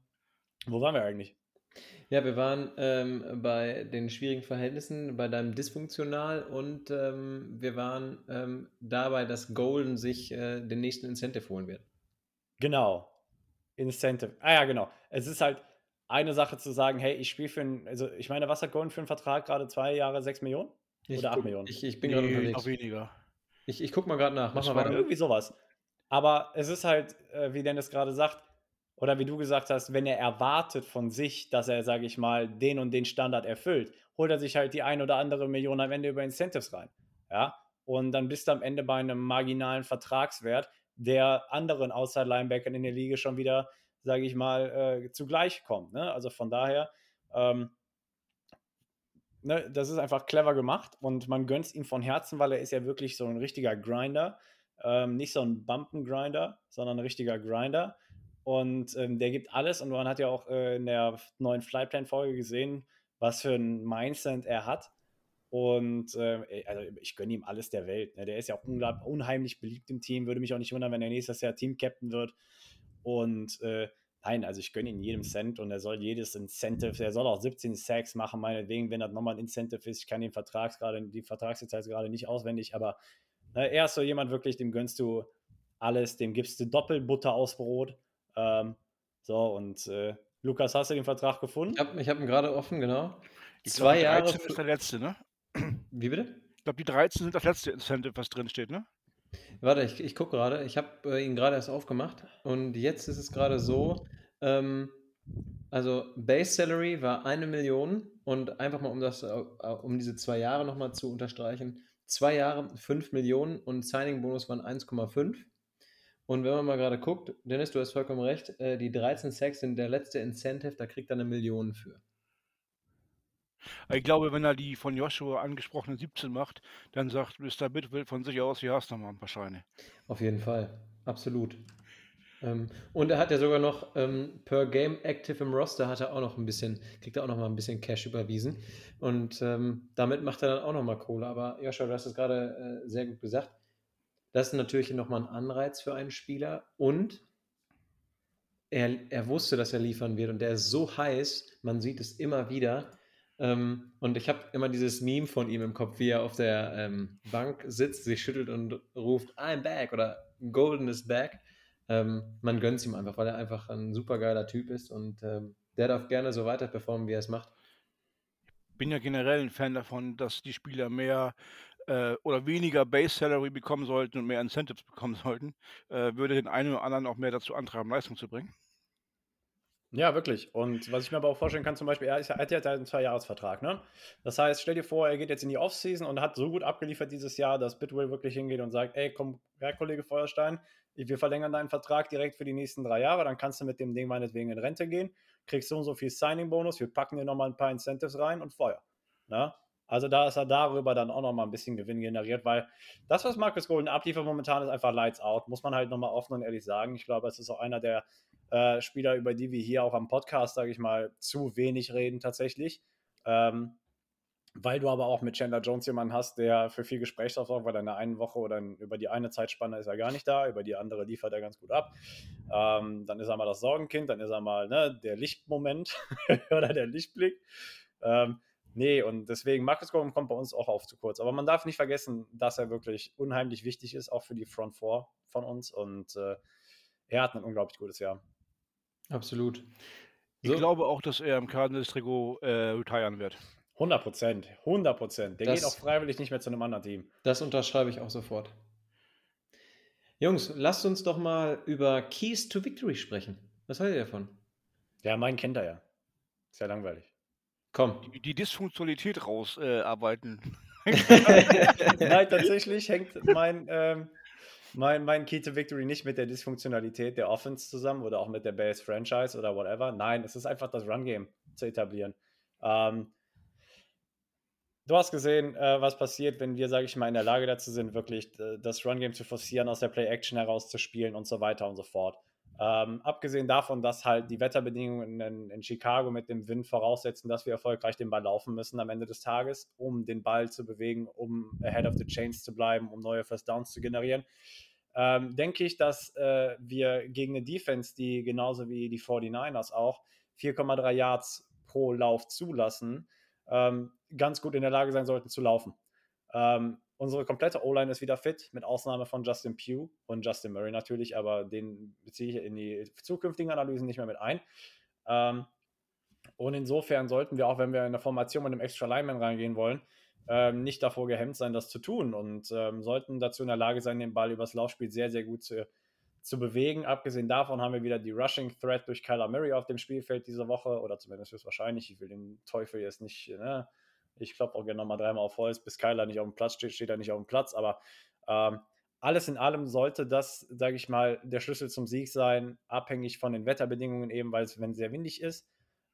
wo waren wir eigentlich? Ja, wir waren ähm, bei den schwierigen Verhältnissen, bei deinem Dysfunktional und ähm, wir waren ähm, dabei, dass Golden sich äh, den nächsten Incentive holen wird. Genau. Incentive. Ah ja, genau. Es ist halt eine Sache zu sagen, hey, ich spiele für einen, also ich meine, was hat Golden für einen Vertrag gerade? Zwei Jahre, sechs Millionen? Ich Oder acht guck- Millionen? Ich, ich bin gerade Nee, unterwegs. Noch weniger. Ich, ich guck mal gerade nach. Mach mal weiter. Irgendwie sowas. Aber es ist halt, äh, wie Dennis gerade sagt, oder wie du gesagt hast, wenn er erwartet von sich, dass er, sage ich mal, den und den Standard erfüllt, holt er sich halt die ein oder andere Million am Ende über Incentives rein. Ja. Und dann bist du am Ende bei einem marginalen Vertragswert, der anderen Outside-Linebackern in der Liga schon wieder, sage ich mal, äh, zugleich kommt. Ne? Also von daher, ähm, ne, das ist einfach clever gemacht und man gönnt es ihm von Herzen, weil er ist ja wirklich so ein richtiger Grinder. Ähm, nicht so ein Bumpengrinder, sondern ein richtiger Grinder. Und ähm, der gibt alles. Und man hat ja auch äh, in der neuen Flightplan-Folge gesehen, was für ein Mindset er hat. Und äh, also ich gönne ihm alles der Welt. Ne? Der ist ja auch unglaublich, unheimlich beliebt im Team. Würde mich auch nicht wundern, wenn er nächstes Jahr Team-Captain wird. Und äh, nein, also ich gönne ihm jedem Cent und er soll jedes Incentive, er soll auch 17 Sacks machen, meinetwegen, wenn das nochmal ein Incentive ist. Ich kann den Vertrags gerade, die Vertragsdetails gerade nicht auswendig, aber ne, er ist so jemand wirklich, dem gönnst du alles, dem gibst du Doppelbutter aus Brot. Ähm, so, und äh, Lukas, hast du den Vertrag gefunden? Ich habe ich hab ihn gerade offen, genau. Ich Zwei glaub, die Jahre. 13 ist der letzte, ne? Wie bitte? Ich glaube, die 13 sind das letzte Incentive, was drin steht, ne? Warte, ich, ich gucke gerade. Ich habe äh, ihn gerade erst aufgemacht. Und jetzt ist es gerade so, ähm, also Base Salary war eine Million und einfach mal um das, äh, um diese zwei Jahre nochmal zu unterstreichen, zwei Jahre 5 Millionen und Signing-Bonus waren 1,5. Und wenn man mal gerade guckt, Dennis, du hast vollkommen recht, äh, die 13 Sacks sind der letzte Incentive, da kriegt er eine Million für. Ich glaube, wenn er die von Joshua angesprochenen 17 macht, dann sagt Mr. Bitwill von sich aus, hier hast du mal ein paar Scheine. Auf jeden Fall, absolut. Ähm, und er hat ja sogar noch ähm, per Game Active im Roster hat er auch noch ein bisschen, kriegt er auch noch mal ein bisschen Cash überwiesen. Und ähm, damit macht er dann auch noch mal Kohle. Aber Joshua, du hast es gerade äh, sehr gut gesagt. Das ist natürlich nochmal ein Anreiz für einen Spieler. Und er, er wusste, dass er liefern wird. Und der ist so heiß, man sieht es immer wieder. Ähm, und ich habe immer dieses Meme von ihm im Kopf, wie er auf der ähm, Bank sitzt, sich schüttelt und ruft, I'm back oder Golden is back. Ähm, man gönnt es ihm einfach, weil er einfach ein super geiler Typ ist und ähm, der darf gerne so weiter performen, wie er es macht. bin ja generell ein Fan davon, dass die Spieler mehr äh, oder weniger Base Salary bekommen sollten und mehr Incentives bekommen sollten. Äh, würde den einen oder anderen auch mehr dazu antreiben, Leistung zu bringen. Ja, wirklich. Und was ich mir aber auch vorstellen kann, zum Beispiel, er, ist, er hat ja einen Zwei-Jahres-Vertrag, ne? Das heißt, stell dir vor, er geht jetzt in die Offseason und hat so gut abgeliefert dieses Jahr, dass Bitwill wirklich hingeht und sagt, ey, komm, Herr Kollege Feuerstein, wir verlängern deinen Vertrag direkt für die nächsten drei Jahre, dann kannst du mit dem Ding meinetwegen in Rente gehen, kriegst so und so viel Signing-Bonus, wir packen dir nochmal ein paar Incentives rein und Feuer. Ne? Also da ist er darüber dann auch nochmal ein bisschen Gewinn generiert, weil das, was Marcus Golden abliefert momentan, ist einfach Lights Out, muss man halt nochmal offen und ehrlich sagen. Ich glaube, es ist auch einer der äh, Spieler, über die wir hier auch am Podcast, sage ich mal, zu wenig reden tatsächlich. Ähm, weil du aber auch mit Chandler Jones jemanden hast, der für viel Gesprächsstoff sorgt, weil er in der einen Woche oder über die eine Zeitspanne ist er gar nicht da, über die andere liefert er ganz gut ab. Ähm, dann ist er mal das Sorgenkind, dann ist er mal ne, der Lichtmoment oder der Lichtblick. Ähm, nee, und deswegen, Marcus Golden kommt bei uns auch auf zu kurz. Aber man darf nicht vergessen, dass er wirklich unheimlich wichtig ist, auch für die Front Four von uns. Und äh, er hat ein unglaublich gutes Jahr. Absolut. Ich So. glaube auch, dass er im Cardinals-Trikot äh, retiren wird. 100 Prozent, 100 Prozent. Der Das- geht auch freiwillig nicht mehr zu einem anderen Team. Das unterschreibe ich auch sofort. Jungs, lasst uns doch mal über Keys to Victory sprechen. Was haltet ihr davon? Ja, meinen kennt er ja. Ist ja langweilig. Komm. Die, die Dysfunktionalität rausarbeiten. Äh. Nein, tatsächlich hängt mein, ähm, mein, mein Key to Victory nicht mit der Dysfunktionalität der Offense zusammen oder auch mit der Bears Franchise oder whatever. Nein, es ist einfach das Run-Game zu etablieren. Ähm, du hast gesehen, äh, was passiert, wenn wir, sage ich mal, in der Lage dazu sind, wirklich äh, das Run-Game zu forcieren, aus der Play-Action herauszuspielen und so weiter und so fort. Ähm, abgesehen davon, dass halt die Wetterbedingungen in, in Chicago mit dem Wind voraussetzen, dass wir erfolgreich den Ball laufen müssen am Ende des Tages, um den Ball zu bewegen, um ahead of the chains zu bleiben, um neue First Downs zu generieren, ähm, denke ich, dass äh, wir gegen eine Defense, die genauso wie die 49ers auch 4,3 Yards pro Lauf zulassen, ähm, ganz gut in der Lage sein sollten zu laufen. Ähm, unsere komplette O-Line ist wieder fit, mit Ausnahme von Justin Pugh und Justin Murray natürlich, aber den beziehe ich in die zukünftigen Analysen nicht mehr mit ein. Ähm, und insofern sollten wir auch, wenn wir in der Formation mit einem Extra Lineman reingehen wollen, ähm, nicht davor gehemmt sein, das zu tun und ähm, sollten dazu in der Lage sein, den Ball übers Laufspiel sehr, sehr gut zu, zu bewegen. Abgesehen davon haben wir wieder die Rushing Threat durch Kyler Murray auf dem Spielfeld diese Woche oder zumindest höchstwahrscheinlich. Ich will den Teufel jetzt nicht, ne? Ich klopfe auch gerne nochmal dreimal auf Holz, bis Kyler nicht auf dem Platz steht, steht er nicht auf dem Platz, aber ähm, alles in allem sollte das, sage ich mal, der Schlüssel zum Sieg sein, abhängig von den Wetterbedingungen eben, weil es, wenn es sehr windig ist,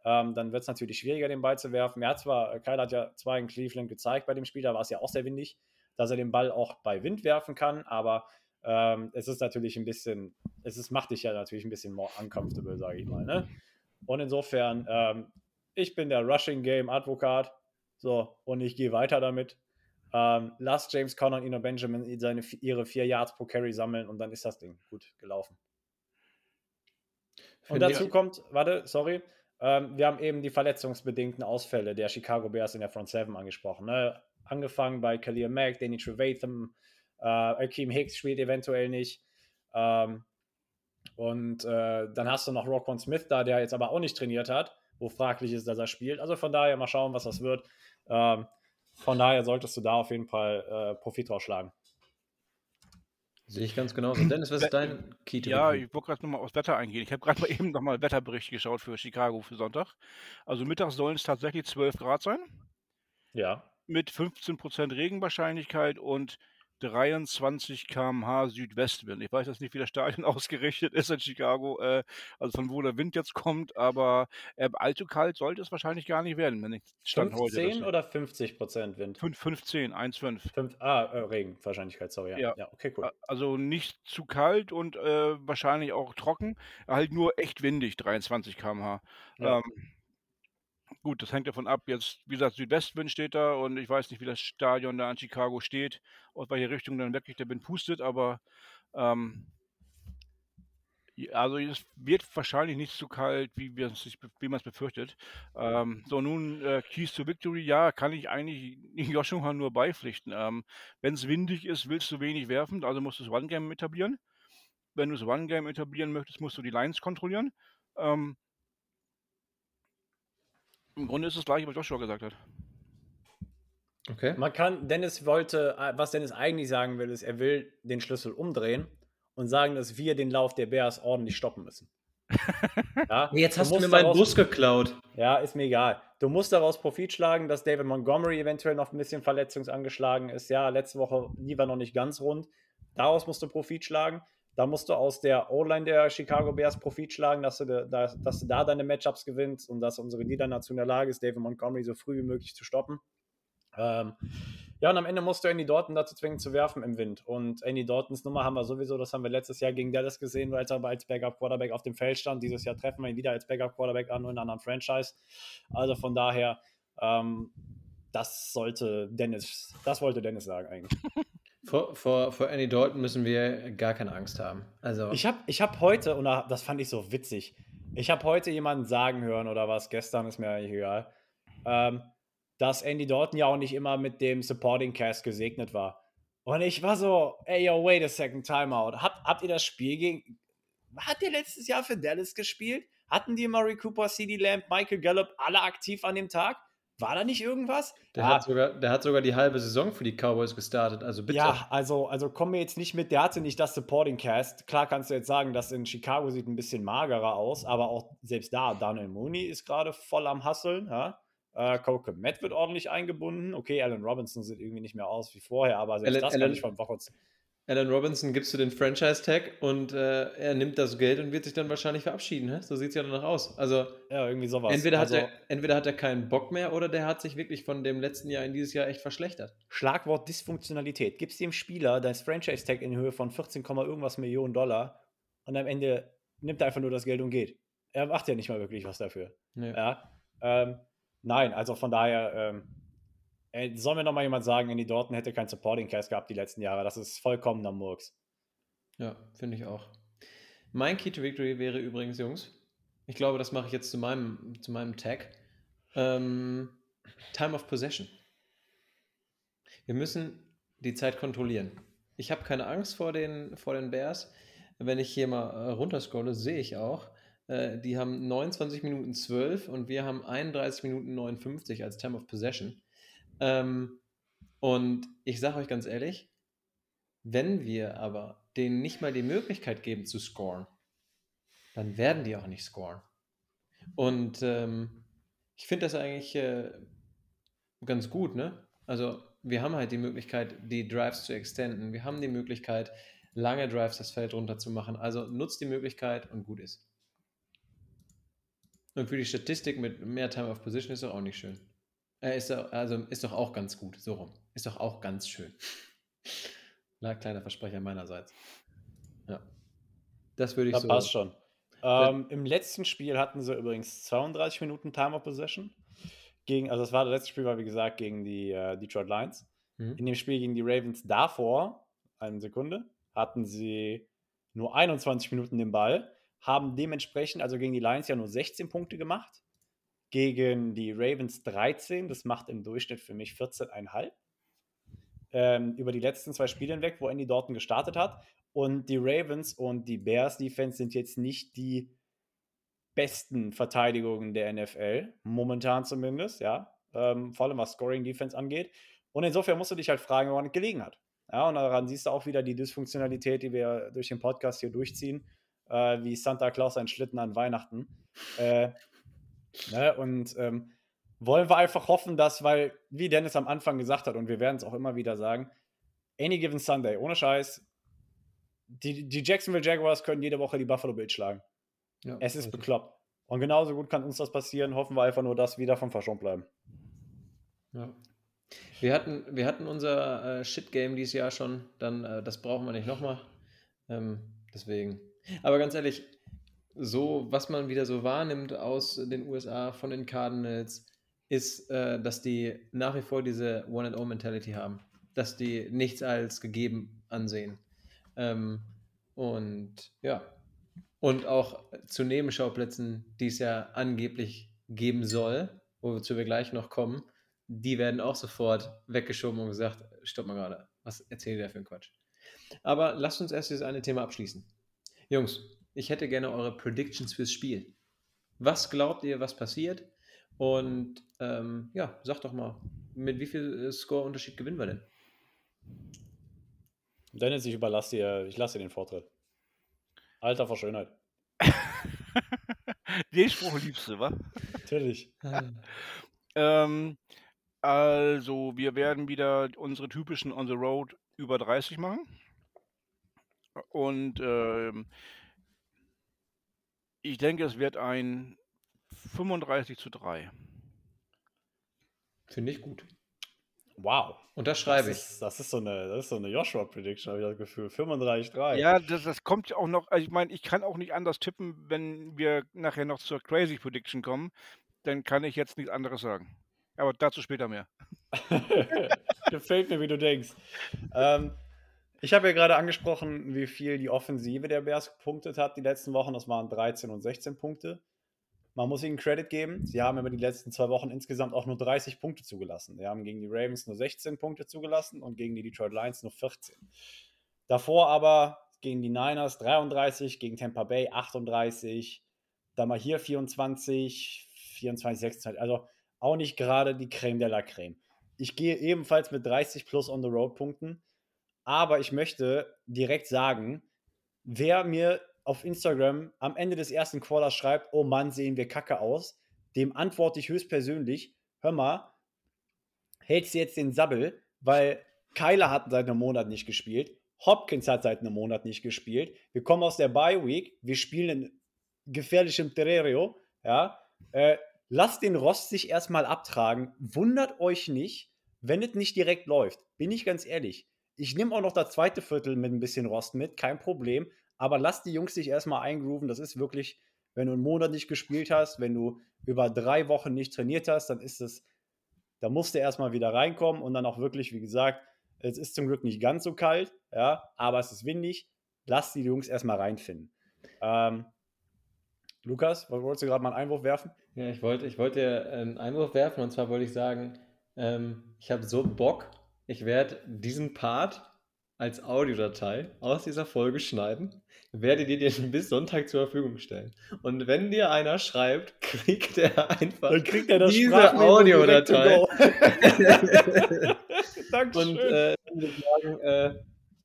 ähm, dann wird es natürlich schwieriger, den Ball zu werfen. Er hat zwar, Kyler hat ja zwar in Cleveland gezeigt bei dem Spiel, da war es ja auch sehr windig, dass er den Ball auch bei Wind werfen kann, aber ähm, es ist natürlich ein bisschen, es ist, macht dich ja natürlich ein bisschen more uncomfortable, sage ich mal. Ne? Und insofern, ähm, ich bin der Rushing Game Advokat, so, und ich gehe weiter damit. Ähm, lass James Conner und Ino Benjamin seine, ihre vier Yards pro Carry sammeln und dann ist das Ding gut gelaufen. Und Finde dazu kommt, warte, sorry, ähm, wir haben eben die verletzungsbedingten Ausfälle der Chicago Bears in der Front Seven angesprochen. Ne? Angefangen bei Khalil Mack, Danny Trevathan, äh, Akeem Hicks spielt eventuell nicht. Ähm, und äh, dann hast du noch Roquan Smith da, der jetzt aber auch nicht trainiert hat, wo fraglich ist, dass er spielt. Also von daher mal schauen, was das wird. Ähm, von daher solltest du da auf jeden Fall äh, Profit rausschlagen. Sehe ich ganz genauso. Dennis, was ist dein Key to Ja, ich wollte gerade nochmal aufs Wetter eingehen. Ich habe gerade mal eben nochmal Wetterberichte geschaut für Chicago für Sonntag. Also mittags sollen es tatsächlich 12 Grad sein, Ja. mit 15% Regenwahrscheinlichkeit und 23 km/h Südwestwind. Ich weiß jetzt nicht, wie das Stadion ausgerichtet ist in Chicago, äh, also von wo der Wind jetzt kommt, aber äh, allzu kalt sollte es wahrscheinlich gar nicht werden, wenn ich Stand heute. 15 oder 50 Prozent Wind? 5, 15, 1,5. Fünf, ah, äh, Regenwahrscheinlichkeit, sorry. Ja. Ja. ja, okay, cool. Also nicht zu kalt und äh, wahrscheinlich auch trocken, halt nur echt windig, 23 km/h. Ja. Ähm, gut, das hängt davon ab. Jetzt, wie gesagt, Südwestwind steht da und ich weiß nicht, wie das Stadion da in Chicago steht, aus welcher Richtung dann wirklich der Wind pustet, aber ähm, also es wird wahrscheinlich nicht so kalt, wie, wie man es befürchtet. Ähm, so, nun äh, Keys to Victory, ja, kann ich eigentlich Joshua nur beipflichten. Ähm, Wenn es windig ist, willst du wenig werfen, also musst du das One-Game etablieren. Wenn du das One-Game etablieren möchtest, musst du die Lines kontrollieren. Ähm, Im Grunde ist es gleich, was Joshua gesagt hat. Okay. Man kann, Dennis wollte, äh, was Dennis eigentlich sagen will, ist, er will den Schlüssel umdrehen und sagen, dass wir den Lauf der Bears ordentlich stoppen müssen. Ja, Jetzt hast du musst mir meinen Bus geklaut. Ja, ist mir egal. Du musst daraus Profit schlagen, dass David Montgomery eventuell noch ein bisschen verletzungsangeschlagen ist. Ja, letzte Woche lief er noch nicht ganz rund. Daraus musst du Profit schlagen. Da musst du aus der O-Line der Chicago Bears Profit schlagen, dass du, da, dass, du da deine Matchups gewinnst und dass unsere Niedernation in der Lage ist, David Montgomery so früh wie möglich zu stoppen. Ähm, ja, und am Ende musst du Andy Dalton dazu zwingen zu werfen im Wind. Und Andy Daltons Nummer haben wir sowieso, das haben wir letztes Jahr gegen Dallas gesehen, als er als Backup-Quarterback auf dem Feld stand. Dieses Jahr treffen wir ihn wieder als Backup-Quarterback an, nur in einer anderen Franchise. Also von daher, ähm, das sollte Dennis, das wollte Dennis sagen eigentlich. Vor, vor, vor Andy Dalton müssen wir gar keine Angst haben. Also, Ich habe ich hab heute, und da- das fand ich so witzig, ich habe heute jemanden sagen hören oder was, gestern ist mir eigentlich egal, ähm, dass Andy Dalton ja auch nicht immer mit dem Supporting Cast gesegnet war. Und ich war so, ey, yo, wait a second, Timeout. Habt, habt ihr das Spiel gegen. Hat der letztes Jahr für Dallas gespielt? Hatten die Murray Cooper, CD Lamb, Michael Gallup alle aktiv an dem Tag? War da nicht irgendwas? Der, Ja, hat sogar, der hat sogar die halbe Saison für die Cowboys gestartet, also bitte. Ja, also, also komm mir jetzt nicht mit, der hatte nicht das Supporting Cast. Klar kannst du jetzt sagen, das in Chicago sieht ein bisschen magerer aus, aber auch selbst da, Daniel Mooney ist gerade voll am Hasseln. Ja? Äh, Coke Matt wird ordentlich eingebunden. Okay, Alan Robinson sieht irgendwie nicht mehr aus wie vorher, aber selbst Alan- das kann Alan- ich von Woche. Alan Robinson gibst du den Franchise-Tag und äh, er nimmt das Geld und wird sich dann wahrscheinlich verabschieden. Hä? So sieht es ja danach aus. Also Ja, irgendwie sowas. entweder hat, also, er, entweder hat er keinen Bock mehr oder der hat sich wirklich von dem letzten Jahr in dieses Jahr echt verschlechtert. Schlagwort Dysfunktionalität. Gibst dem Spieler das Franchise-Tag in Höhe von 14, Komma irgendwas Millionen Dollar und am Ende nimmt er einfach nur das Geld und geht. Er macht ja nicht mal wirklich was dafür. Nee. Ja. Ähm, nein, also von daher, ähm, ey, soll mir noch mal jemand sagen, Andy Dorton hätte kein Supporting Cast gehabt die letzten Jahre. Das ist vollkommener Murks. Ja, finde ich auch. Mein Key to Victory wäre übrigens, Jungs, ich glaube, das mache ich jetzt zu meinem, zu meinem Tag. Ähm, Time of Possession. Wir müssen die Zeit kontrollieren. Ich habe keine Angst vor den, vor den Bears. Wenn ich hier mal äh, runterscrolle, sehe ich auch, äh, die haben 29 Minuten 12 und wir haben 31 Minuten 59 als Time of Possession. Ähm, und ich sage euch ganz ehrlich, wenn wir aber denen nicht mal die Möglichkeit geben zu scoren, dann werden die auch nicht scoren. Und ähm, ich finde das eigentlich äh, ganz gut, ne? Also wir haben halt die Möglichkeit, die Drives zu extenden. Wir haben die Möglichkeit, lange Drives das Feld runter zu machen. Also nutzt die Möglichkeit und gut ist. Und für die Statistik mit mehr Time of Position ist auch nicht schön. Äh, ist doch, also ist doch auch ganz gut, so rum. Ist doch auch ganz schön. Na, kleiner Versprecher meinerseits. Ja. Das würde ich Das so. passt schon. Ähm, Im letzten Spiel hatten sie übrigens 32 Minuten Time of Possession. Gegen, also das war das letzte Spiel, war wie gesagt gegen die äh, Detroit Lions. Mhm. In dem Spiel gegen die Ravens davor, eine Sekunde, hatten sie nur 21 Minuten den Ball, haben dementsprechend, also gegen die Lions ja nur 16 Punkte gemacht, gegen die Ravens 13, das macht im Durchschnitt für mich 14,5. Ähm, über die letzten zwei Spiele hinweg, wo Andy Dalton gestartet hat. Und die Ravens und die Bears Defense sind jetzt nicht die besten Verteidigungen der NFL, momentan zumindest, ja. Ähm, vor allem was Scoring Defense angeht. Und insofern musst du dich halt fragen, woran es gelegen hat. Ja, und daran siehst du auch wieder die Dysfunktionalität, die wir durch den Podcast hier durchziehen, äh, wie Santa Claus ein Schlitten an Weihnachten. Äh, ne, und ähm, wollen wir einfach hoffen, dass, weil, wie Dennis am Anfang gesagt hat, und wir werden es auch immer wieder sagen, any given Sunday, ohne Scheiß, die, die Jacksonville Jaguars können jede Woche die Buffalo Bills schlagen. Ja, Es ist richtig. bekloppt. Und genauso gut kann uns das passieren. Hoffen wir einfach nur, dass wir davon verschont bleiben. Ja. Wir hatten, wir hatten unser äh, Shit-Game dieses Jahr schon, dann äh, das brauchen wir nicht nochmal. Ähm, deswegen. Aber ganz ehrlich, so, was man wieder so wahrnimmt aus den USA von den Cardinals, ist, äh, dass die nach wie vor diese One-and-O-Mentality haben. Dass die nichts als gegeben ansehen. Ähm, und ja. Und auch zu Nebenschauplätzen, die es ja angeblich geben soll, wozu wir gleich noch kommen, die werden auch sofort weggeschoben und gesagt, stopp mal gerade, was erzählt ihr da für ein Quatsch? Aber lasst uns erst dieses eine Thema abschließen. Jungs, ich hätte gerne eure Predictions fürs Spiel. Was glaubt ihr, was passiert? Und ähm, ja, sagt doch mal, mit wie viel äh, Score-Unterschied gewinnen wir denn? Dennis, ich überlasse dir, ich lasse dir den Vortritt. Alter vor Schönheit. Den Spruch liebst du, wa? Natürlich. Ähm, also, wir werden wieder unsere typischen On the Road über 30 machen. Und ähm, ich denke, es wird ein 35 zu 3. Finde ich gut. Wow. Und das Das schreibe ich. das ist so eine, das ist so eine Joshua-Prediction, habe ich das Gefühl. 35-3. Ja, das, das kommt ja auch noch. Also ich meine, ich kann auch nicht anders tippen, wenn wir nachher noch zur Crazy Prediction kommen. Dann kann ich jetzt nichts anderes sagen. Aber dazu später mehr. Gefällt mir, wie du denkst. Ähm, ich habe ja gerade angesprochen, wie viel die Offensive der Bears gepunktet hat die letzten Wochen. Das waren 13 und 16 Punkte. Man muss ihnen Credit geben. Sie haben über die letzten zwei Wochen insgesamt auch nur 30 Punkte zugelassen. Sie haben gegen die Ravens nur 16 Punkte zugelassen und gegen die Detroit Lions nur 14. Davor aber gegen die Niners 33, gegen Tampa Bay 38, dann mal hier 24, 24, 26. Also auch nicht gerade die Creme de la Creme. Ich gehe ebenfalls mit 30 plus on the road Punkten, aber ich möchte direkt sagen, wer mir auf Instagram am Ende des ersten Quarters schreibt, oh Mann, sehen wir kacke aus, dem antworte ich höchstpersönlich, hör mal, hältst du jetzt den Sabbel, weil Kyler hat seit einem Monat nicht gespielt, Hopkins hat seit einem Monat nicht gespielt, wir kommen aus der Bye Week, wir spielen in gefährlichem Terrario, ja, äh, lasst den Rost sich erstmal abtragen, wundert euch nicht, wenn es nicht direkt läuft, bin ich ganz ehrlich. Ich nehme auch noch das zweite Viertel mit ein bisschen Rost mit, kein Problem, aber lasst die Jungs sich erstmal eingrooven, das ist wirklich, wenn du einen Monat nicht gespielt hast, wenn du über drei Wochen nicht trainiert hast, dann ist es, da musst du erstmal wieder reinkommen und dann auch wirklich, wie gesagt, es ist zum Glück nicht ganz so kalt, ja, aber es ist windig. Lasst die Jungs erstmal reinfinden. Ähm, Lukas, wolltest du gerade mal einen Einwurf werfen? Ja, ich wollte, ich wollte einen Einwurf werfen und zwar wollte ich sagen, ähm, ich habe so Bock, ich werde diesen Part als Audiodatei aus dieser Folge schneiden, werde dir den bis Sonntag zur Verfügung stellen. Und wenn dir einer schreibt, kriegt er einfach Dann kriegt er das diese Audiodatei. go. Und Dankeschön. äh, sagen, äh,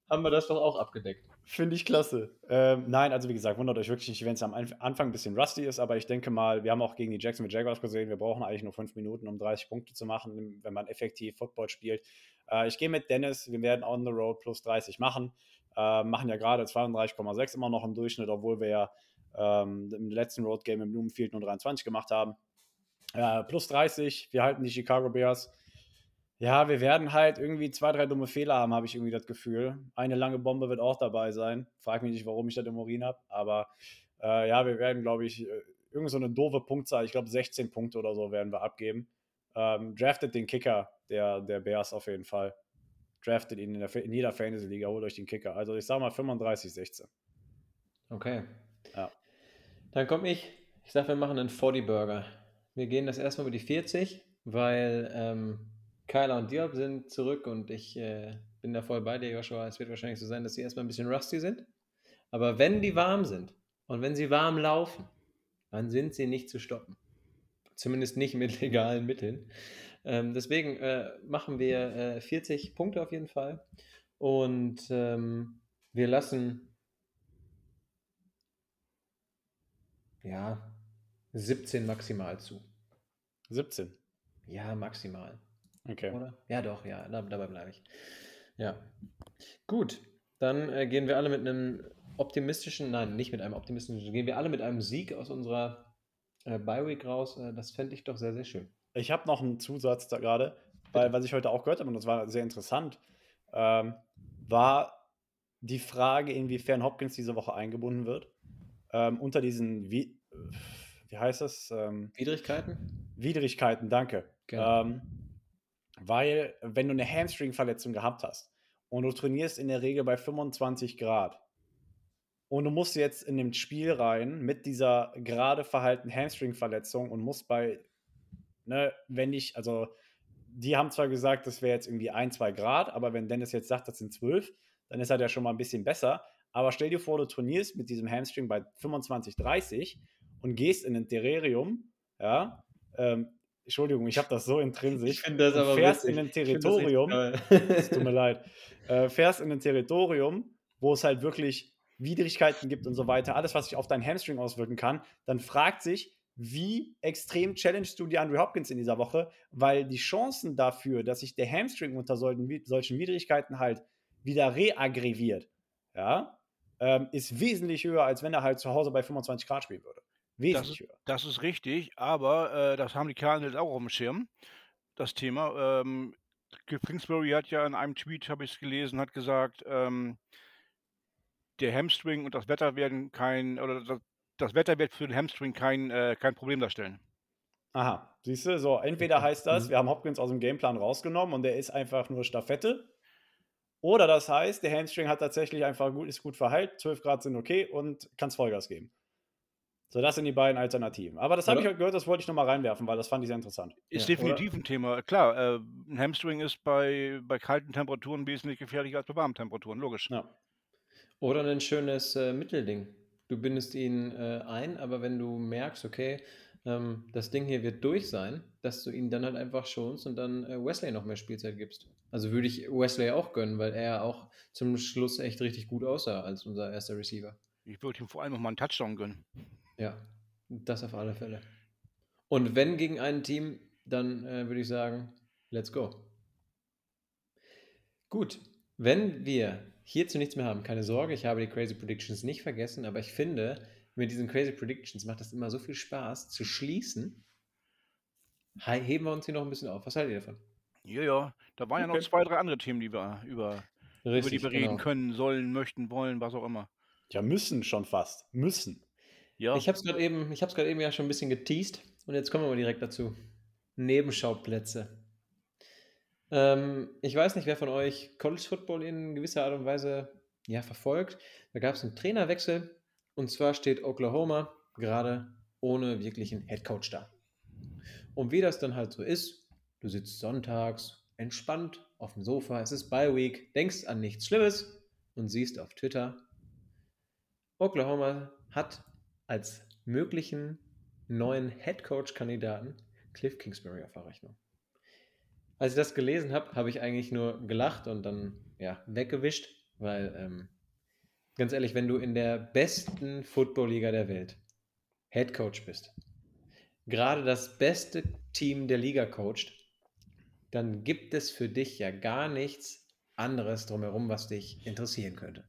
haben wir das doch auch abgedeckt. Finde ich klasse. Ähm, nein, also wie gesagt, wundert euch wirklich nicht, wenn es am Anf- Anfang ein bisschen rusty ist, aber ich denke mal, wir haben auch gegen die Jacksonville Jaguars gesehen, wir brauchen eigentlich nur fünf Minuten, um 30 Punkte zu machen, wenn man effektiv Football spielt. Äh, ich gehe mit Dennis, wir werden on the road plus 30 machen. Äh, machen ja gerade 32,6 immer noch im Durchschnitt, obwohl wir ja ähm, im letzten Road Game im Blumenfield nur 23 gemacht haben. Äh, plus 30, wir halten die Chicago Bears. Ja, wir werden halt irgendwie zwei, drei dumme Fehler haben, habe ich irgendwie das Gefühl. Eine lange Bombe wird auch dabei sein. Frag mich nicht, warum ich das im Urin habe. Aber äh, ja, wir werden, glaube ich, äh, irgend so eine doofe Punktzahl, ich glaube 16 Punkte oder so werden wir abgeben. Ähm, draftet den Kicker der, der Bears auf jeden Fall. Draftet ihn in, der, in jeder Fantasy-Liga, holt euch den Kicker. Also ich sage mal 35, 16. Okay. Ja. Dann komme ich. Ich sage, wir machen einen 40-Burger. Wir gehen das erstmal über die 40, weil ähm, Kyler und Diop sind zurück und ich äh, bin da voll bei dir, Joshua. Es wird wahrscheinlich so sein, dass sie erstmal ein bisschen rusty sind. Aber wenn die warm sind und wenn sie warm laufen, dann sind sie nicht zu stoppen. Zumindest nicht mit legalen Mitteln. Ähm, deswegen äh, machen wir äh, 40 Punkte auf jeden Fall. Und ähm, wir lassen ja 17 maximal zu. 17. Ja, maximal. Okay. Oder? Ja, doch, ja, da, dabei bleibe ich. Ja. Gut, dann äh, gehen wir alle mit einem optimistischen, nein, nicht mit einem optimistischen, gehen wir alle mit einem Sieg aus unserer äh, Bye-Week raus. Äh, das fände ich doch sehr, sehr schön. Ich habe noch einen Zusatz da gerade, weil was ich heute auch gehört habe, und das war sehr interessant, ähm, war die Frage, inwiefern Hopkins diese Woche eingebunden wird. Ähm, unter diesen, wie, wie heißt das? Ähm, Widrigkeiten? Widrigkeiten, danke. Genau. Ähm, weil, wenn du eine Hamstring-Verletzung gehabt hast und du trainierst in der Regel bei 25 Grad und du musst jetzt in dem Spiel rein mit dieser gerade verhaltenen Hamstring-Verletzung und musst bei, ne, wenn ich, also die haben zwar gesagt, das wäre jetzt irgendwie ein, zwei Grad, aber wenn Dennis jetzt sagt, das sind 12, dann ist er ja schon mal ein bisschen besser. Aber stell dir vor, du trainierst mit diesem Hamstring bei 25, 30 und gehst in ein Terrarium, ja, ähm, Entschuldigung, ich habe das so intrinsisch. Ich finde das Du aber fährst witzig. in ein Territorium. Es tut mir leid. Äh, fährst in ein Territorium, wo es halt wirklich Widrigkeiten gibt und so weiter, alles, was sich auf dein Hamstring auswirken kann, dann fragt sich, wie extrem challengest du die Andrew Hopkins in dieser Woche, weil die Chancen dafür, dass sich der Hamstring unter solchen, solchen Widrigkeiten halt wieder reaggressiert, ja, ähm, ist wesentlich höher, als wenn er halt zu Hause bei 25 Grad spielen würde. Wesentlich höher. Das ist richtig, aber äh, das haben die Cardinals auch auf dem Schirm, das Thema. Ähm, Kingsbury hat ja in einem Tweet, habe ich es gelesen, hat gesagt, ähm, der Hamstring und das Wetter werden kein, oder das, das Wetter wird für den Hamstring kein, äh, kein Problem darstellen. Aha, siehst du, so, entweder heißt das, Mhm. wir haben Hopkins aus dem Gameplan rausgenommen und der ist einfach nur Staffette. Oder das heißt, der Hamstring hat tatsächlich einfach gut, ist gut verheilt, 12 Grad sind okay und kann Vollgas geben. So, das sind die beiden Alternativen. Aber das habe ich Oder? heute gehört, das wollte ich nochmal reinwerfen, weil das fand ich sehr interessant. Ist Ja, definitiv ein Thema. Klar, äh, ein Hamstring ist bei, bei kalten Temperaturen wesentlich gefährlicher als bei warmen Temperaturen, logisch. Ja. Oder ein schönes äh, Mittelding. Du bindest ihn äh, ein, aber wenn du merkst, okay, ähm, das Ding hier wird durch sein, dass du ihn dann halt einfach schonst und dann äh, Wesley noch mehr Spielzeit gibst. Also würde ich Wesley auch gönnen, weil er auch zum Schluss echt richtig gut aussah als unser erster Receiver. Ich würde ihm vor allem noch mal einen Touchdown gönnen. Ja, das auf alle Fälle. Und wenn gegen ein Team, dann äh, würde ich sagen, let's go. Gut, wenn wir hierzu nichts mehr haben, keine Sorge, ich habe die Crazy Predictions nicht vergessen, aber ich finde, mit diesen Crazy Predictions macht das immer so viel Spaß zu schließen. Heben wir uns hier noch ein bisschen auf. Was haltet ihr davon? Ja, ja. Da waren okay. ja noch zwei, drei andere Themen, die wir über, Richtig, über die wir genau. reden können, sollen, möchten, wollen, was auch immer. Ja, müssen schon fast. Müssen. Ja. Ich habe es gerade eben, eben ja schon ein bisschen geteased und jetzt kommen wir mal direkt dazu. Nebenschauplätze. Ähm, ich weiß nicht, wer von euch College Football in gewisser Art und Weise ja, verfolgt. Da gab es einen Trainerwechsel und zwar steht Oklahoma gerade ohne wirklichen Headcoach da. Und wie das dann halt so ist, du sitzt sonntags entspannt auf dem Sofa, es ist Bye Week, denkst an nichts Schlimmes und siehst auf Twitter, Oklahoma hat als möglichen neuen Headcoach-Kandidaten Cliff Kingsbury auf der Rechnung. Als ich das gelesen habe, habe ich eigentlich nur gelacht und dann ja, weggewischt, weil ähm, ganz ehrlich, wenn du in der besten Football-Liga der Welt Head Coach bist, gerade das beste Team der Liga coacht, dann gibt es für dich ja gar nichts anderes drumherum, was dich interessieren könnte.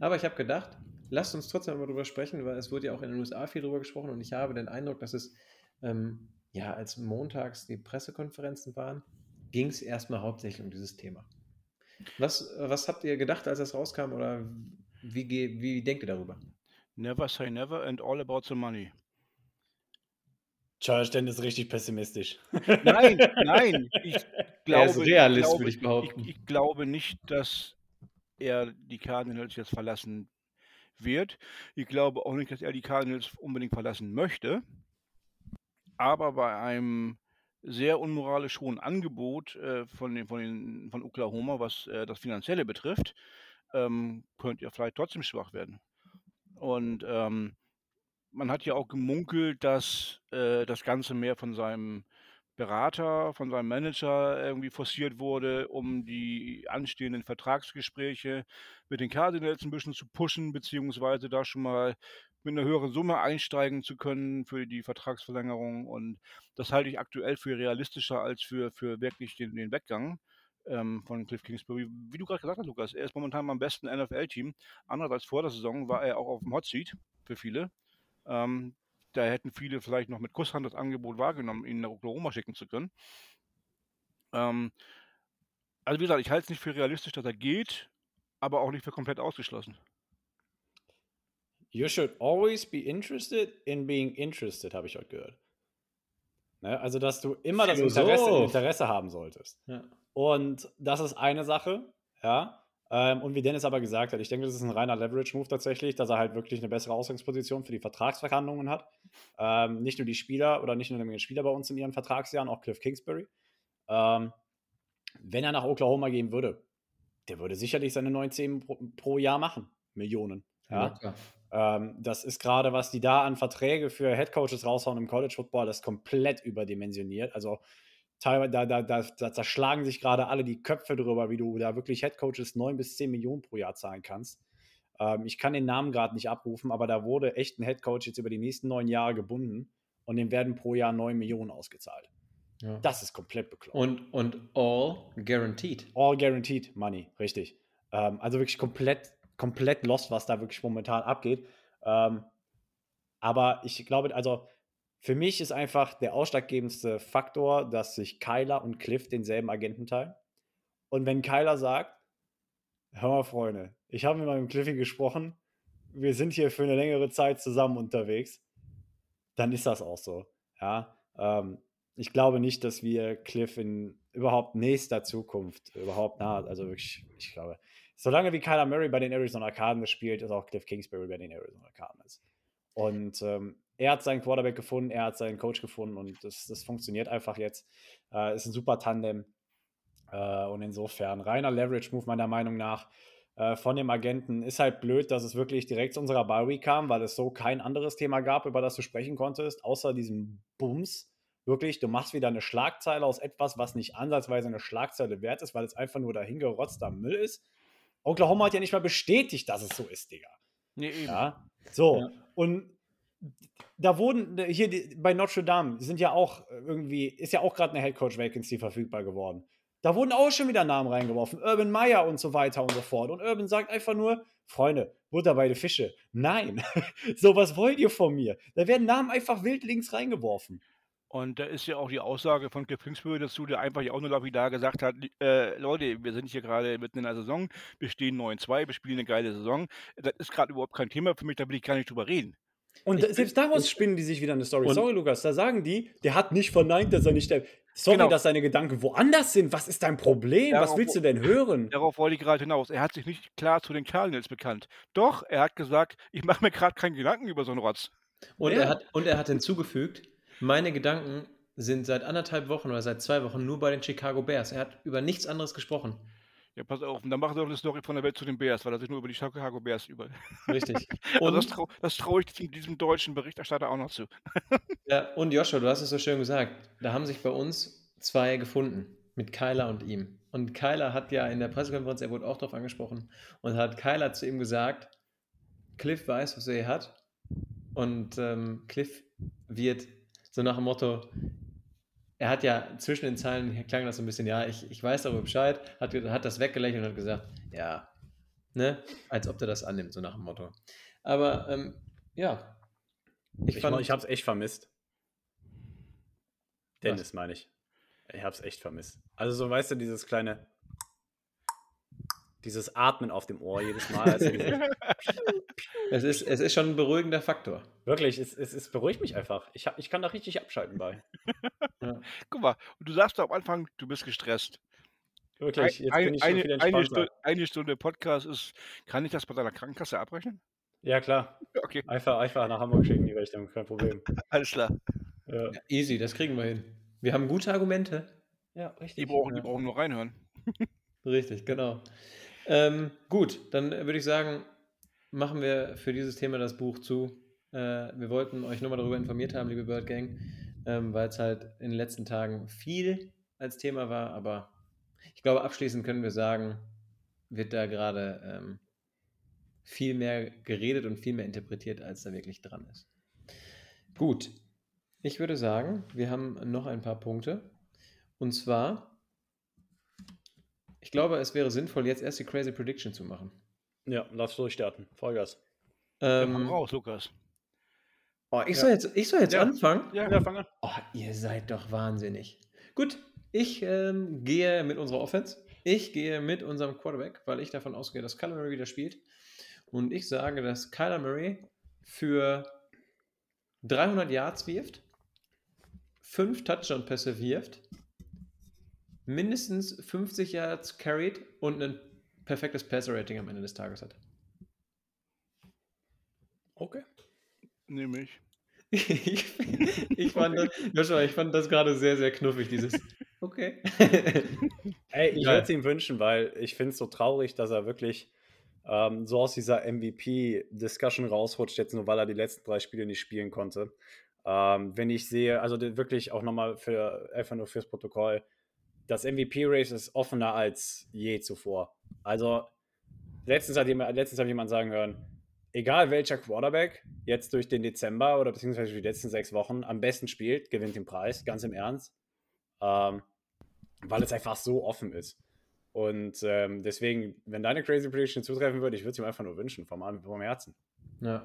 Aber ich habe gedacht, lasst uns trotzdem mal drüber sprechen, weil es wurde ja auch in den USA viel drüber gesprochen und ich habe den Eindruck, dass es ähm, ja, als montags die Pressekonferenzen waren, ging es erstmal hauptsächlich um dieses Thema. Was, was habt ihr gedacht, als das rauskam oder wie, wie denkt ihr darüber? Never say never and all about the money. Charles Dennis ist richtig pessimistisch. Nein, nein. Ich glaube, er ist Realist, glaube, würde ich behaupten. Ich, ich, glaube nicht, dass er die Cardinals jetzt verlassen wird. Ich glaube auch nicht, dass er die Cardinals unbedingt verlassen möchte aber bei einem sehr unmoralisch hohen Angebot äh, von, den, von, den, von Oklahoma, was äh, das Finanzielle betrifft, ähm, könnte er vielleicht trotzdem schwach werden. Und ähm, man hat ja auch gemunkelt, dass äh, das Ganze mehr von seinem Berater, von seinem Manager irgendwie forciert wurde, um die anstehenden Vertragsgespräche mit den Cardinals ein bisschen zu pushen, beziehungsweise da schon mal mit einer höheren Summe einsteigen zu können für die Vertragsverlängerung. Und das halte ich aktuell für realistischer als für, für wirklich den, den Weggang ähm, von Cliff Kingsbury. Wie du gerade gesagt hast, Lukas, er ist momentan beim besten NFL-Team. Anders als vor der Saison war er auch auf dem Hot Seat für viele. Ähm, da hätten viele vielleicht noch mit Kusshand das Angebot wahrgenommen, ihn nach Oklahoma schicken zu können. Ähm, also wie gesagt, ich halte es nicht für realistisch, dass er geht, aber auch nicht für komplett ausgeschlossen. You should always be interested in being interested, habe ich heute gehört. Ne? Also, dass du immer das Interesse, Interesse haben solltest. Ja. Und das ist eine Sache, ja. Ähm, und wie Dennis aber gesagt hat, ich denke, das ist ein reiner Leverage-Move tatsächlich, dass er halt wirklich eine bessere Ausgangsposition für die Vertragsverhandlungen hat. Ähm, nicht nur die Spieler oder nicht nur die Spieler bei uns in ihren Vertragsjahren, auch Cliff Kingsbury. Ähm, wenn er nach Oklahoma gehen würde, der würde sicherlich seine 19 pro, pro Jahr machen. Millionen. Ja. ja ähm, das ist gerade, was die da an Verträge für Headcoaches raushauen im College Football, das ist komplett überdimensioniert. Also teilweise, da, da, da, da zerschlagen sich gerade alle die Köpfe drüber, wie du da wirklich Headcoaches 9 bis 10 Millionen pro Jahr zahlen kannst. Ähm, ich kann den Namen gerade nicht abrufen, aber da wurde echt ein Headcoach jetzt über die nächsten neun Jahre gebunden und dem werden pro Jahr 9 Millionen ausgezahlt. Ja. Das ist komplett bekloppt. Und, und all guaranteed. All guaranteed money, richtig. Ähm, also wirklich komplett komplett lost, was da wirklich momentan abgeht. Ähm, aber ich glaube, also für mich ist einfach der ausschlaggebendste Faktor, dass sich Kyler und Cliff denselben Agenten teilen. Und wenn Kyler sagt, hör mal, Freunde, ich habe mit meinem Cliffy gesprochen, wir sind hier für eine längere Zeit zusammen unterwegs, dann ist das auch so. Ja, ähm, ich glaube nicht, dass wir Cliff in überhaupt nächster Zukunft überhaupt nah, also wirklich, ich glaube, solange wie Kyler Murray bei den Arizona Cardinals spielt, ist auch Cliff Kingsbury bei den Arizona Cardinals. Und ähm, er hat seinen Quarterback gefunden, er hat seinen Coach gefunden und das, das funktioniert einfach jetzt. Äh, ist ein super Tandem. Äh, und insofern reiner Leverage-Move meiner Meinung nach. äh, von dem Agenten. Ist halt blöd, dass es wirklich direkt zu unserer Bye kam, weil es so kein anderes Thema gab, über das du sprechen konntest, außer diesem Bums. Wirklich, du machst wieder eine Schlagzeile aus etwas, was nicht ansatzweise eine Schlagzeile wert ist, weil es einfach nur dahingerotzter Müll ist. Oklahoma hat ja nicht mal bestätigt, dass es so ist, Digga. Nee, eben. Ja, so. Ja. Und da wurden, hier die, bei Notre Dame sind ja auch irgendwie, ist ja auch gerade eine Headcoach-Vacancy verfügbar geworden. Da wurden auch schon wieder Namen reingeworfen. Urban Meyer und so weiter und so fort. Und Urban sagt einfach nur, Freunde, Butter bei Fische. Nein. so, was wollt ihr von mir? Da werden Namen einfach wild links reingeworfen. Und da ist ja auch die Aussage von Cliff Kingsbury dazu, der einfach auch nur lapidar gesagt hat, äh, Leute, wir sind hier gerade mitten in der Saison, wir stehen 9-2, wir spielen eine geile Saison. Das ist gerade überhaupt kein Thema für mich, da will ich gar nicht drüber reden. Und Ich- selbst daraus spinnen die sich wieder eine Story. Und- Sorry, Lukas, da sagen die, der hat nicht verneint, dass er nicht der. Sorry, Genau. dass seine Gedanken woanders sind. Was ist dein Problem? Was Darauf- willst du denn hören? Darauf wollte ich gerade hinaus. Er hat sich nicht klar zu den Cardinals bekannt. Doch, er hat gesagt, ich mache mir gerade keinen Gedanken über so einen Rotz. Und, Ja. er hat, und er hat hinzugefügt, meine Gedanken sind seit anderthalb Wochen oder seit zwei Wochen nur bei den Chicago Bears. Er hat über nichts anderes gesprochen. Ja, pass auf, und dann macht er doch eine Story von der Welt zu den Bears, weil er sich nur über die Chicago Bears über. Richtig. Also Und, das traue trau ich diesem, diesem deutschen Berichterstatter auch noch zu. ja, und Joshua, du hast es so schön gesagt, da haben sich bei uns zwei gefunden, mit Kyler und ihm. Und Kyler hat ja in der Pressekonferenz, er wurde auch darauf angesprochen, und hat Kyler zu ihm gesagt, Cliff weiß, was er hier hat. Und ähm, Cliff wird so nach dem Motto, er hat ja zwischen den Zeilen klang das so ein bisschen, ja, ich, ich weiß darüber Bescheid, hat, hat das weggelächelt und hat gesagt, ja, ne, als ob der das annimmt, so nach dem Motto. Aber ähm, ja, ich, Ich, fand, ich hab's echt vermisst. Dennis meine ich. Ich hab's echt vermisst. Also so, weißt du, dieses kleine dieses Atmen auf dem Ohr jedes Mal. Als diese, es, ist, es ist schon ein beruhigender Faktor. wirklich, es, es, es beruhigt mich einfach. Ich, hab, ich kann da richtig abschalten bei. Ja. Guck mal, und du sagst am Anfang, du bist gestresst. Wirklich, jetzt Ein- bin ich schon eine, viel eine, entspannter. Stunde, eine Stunde Podcast ist, kann ich das bei deiner Krankenkasse abrechnen? Ja, klar. Okay, Einfach, einfach nach Hamburg schicken, die Rechnung, kein Problem. alles klar. Ja, Easy, das kriegen wir hin. Wir haben gute Argumente. ja Die richtig. brauchen, Ja. die brauchen nur reinhören. Richtig, genau. Ähm, gut, dann würde ich sagen, machen wir für dieses Thema das Buch zu. Äh, wir wollten euch nochmal darüber informiert haben, liebe Bird Gang, ähm, weil es halt in den letzten Tagen viel als Thema war, aber ich glaube, abschließend können wir sagen, wird da gerade ähm, viel mehr geredet und viel mehr interpretiert, als da wirklich dran ist. Gut, ich würde sagen, wir haben noch ein paar Punkte. Und zwar ich glaube, es wäre sinnvoll, jetzt erst die Crazy Prediction zu machen. Ja, lass durchstarten. Vollgas. Ähm, Ähm, raus, Lukas. oh, ich, soll jetzt, ich soll jetzt Ja. anfangen? Ja, Ja, fang an. Oh, ihr seid doch wahnsinnig. Gut, ich ähm, gehe mit unserer Offense. Ich gehe mit unserem Quarterback, weil ich davon ausgehe, dass Kyler Murray wieder spielt. Und ich sage, dass Kyler Murray für 300 Yards wirft, 5 Touchdown-Pässe wirft, mindestens 50 Yards carried und ein perfektes Passer-Rating am Ende des Tages hat. Okay. nehme ich. ich, ich, fand das, Joshua, ich fand das gerade sehr, sehr knuffig, dieses Okay. Ey, ich würde es ihm wünschen, weil ich finde es so traurig, dass er wirklich ähm, so aus dieser MVP-Discussion rausrutscht, jetzt nur weil er die letzten drei Spiele nicht spielen konnte. Ähm, wenn ich sehe, also wirklich auch nochmal für einfach nur fürs Protokoll, das MVP-Race ist offener als je zuvor. Also letztens hat, jemand, letztens hat jemand sagen hören, egal welcher Quarterback jetzt durch den Dezember oder beziehungsweise die letzten sechs Wochen am besten spielt, gewinnt den Preis, ganz im Ernst. Ähm, weil es einfach so offen ist. Und ähm, deswegen, wenn deine Crazy Prediction zutreffen würde, ich würde es ihm einfach nur wünschen, vom, vom Herzen. ja,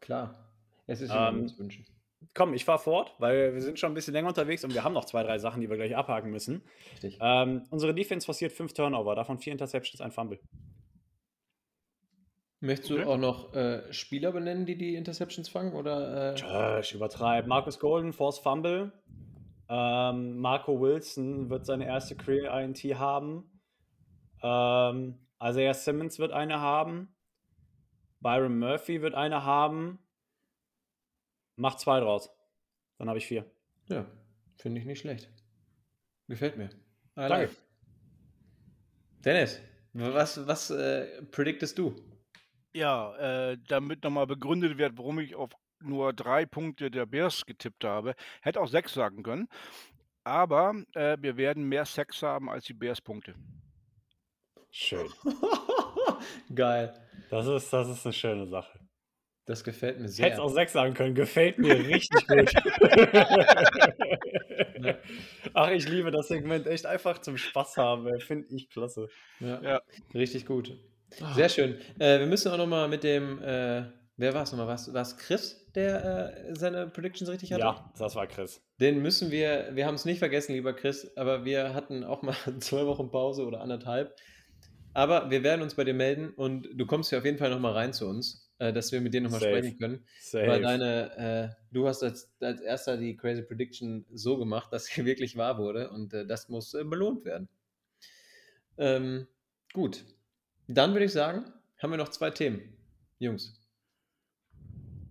klar. Es ist Ähm, ähm, wünschen. Komm, ich fahre fort, weil wir sind schon ein bisschen länger unterwegs und wir haben noch zwei, drei Sachen, die wir gleich abhaken müssen. Richtig. Ähm, unsere Defense forciert fünf Turnover, davon vier Interceptions, ein Fumble. Möchtest du okay. auch noch äh, Spieler benennen, die die Interceptions fangen? Oder, äh, Josh, übertreib. Marcus Golden, Force Fumble. Ähm, Marco Wilson wird seine erste Career INT haben. Ähm, Isaiah Simmons wird eine haben. Byron Murphy wird eine haben. Mach zwei draus. Dann habe ich vier. ja, finde ich nicht schlecht. Gefällt mir. I Danke. like. Dennis, Was, was äh, prediktest du? Ja, äh, damit nochmal begründet wird, warum ich auf nur drei Punkte der Bears getippt habe. Hätte auch sechs sagen können. Aber äh, wir werden mehr Sex haben als die Bears-Punkte. Schön. Geil. Das ist, das ist eine schöne Sache. Das gefällt mir sehr. hätte es auch sechs sagen können. Gefällt mir richtig gut. Ach, ich liebe das Segment. Echt einfach zum Spaß haben. Finde ich klasse. Ja, Ja. richtig gut. Sehr schön. Äh, wir müssen auch nochmal mit dem, äh, wer war es nochmal? War es Chris, der äh, seine Predictions richtig hatte? Ja, das war Chris. Den müssen wir, wir haben es nicht vergessen, lieber Chris, aber wir hatten auch mal zwei Wochen Pause oder anderthalb. Aber wir werden uns bei dir melden und du kommst ja auf jeden Fall nochmal rein zu uns, äh, dass wir mit dir nochmal sprechen können. Safe. Weil deine, äh, du hast als, als erster die Crazy Prediction so gemacht, dass sie wirklich wahr wurde und äh, das muss äh, belohnt werden. Ähm, gut. Dann würde ich sagen, haben wir noch zwei Themen. Jungs.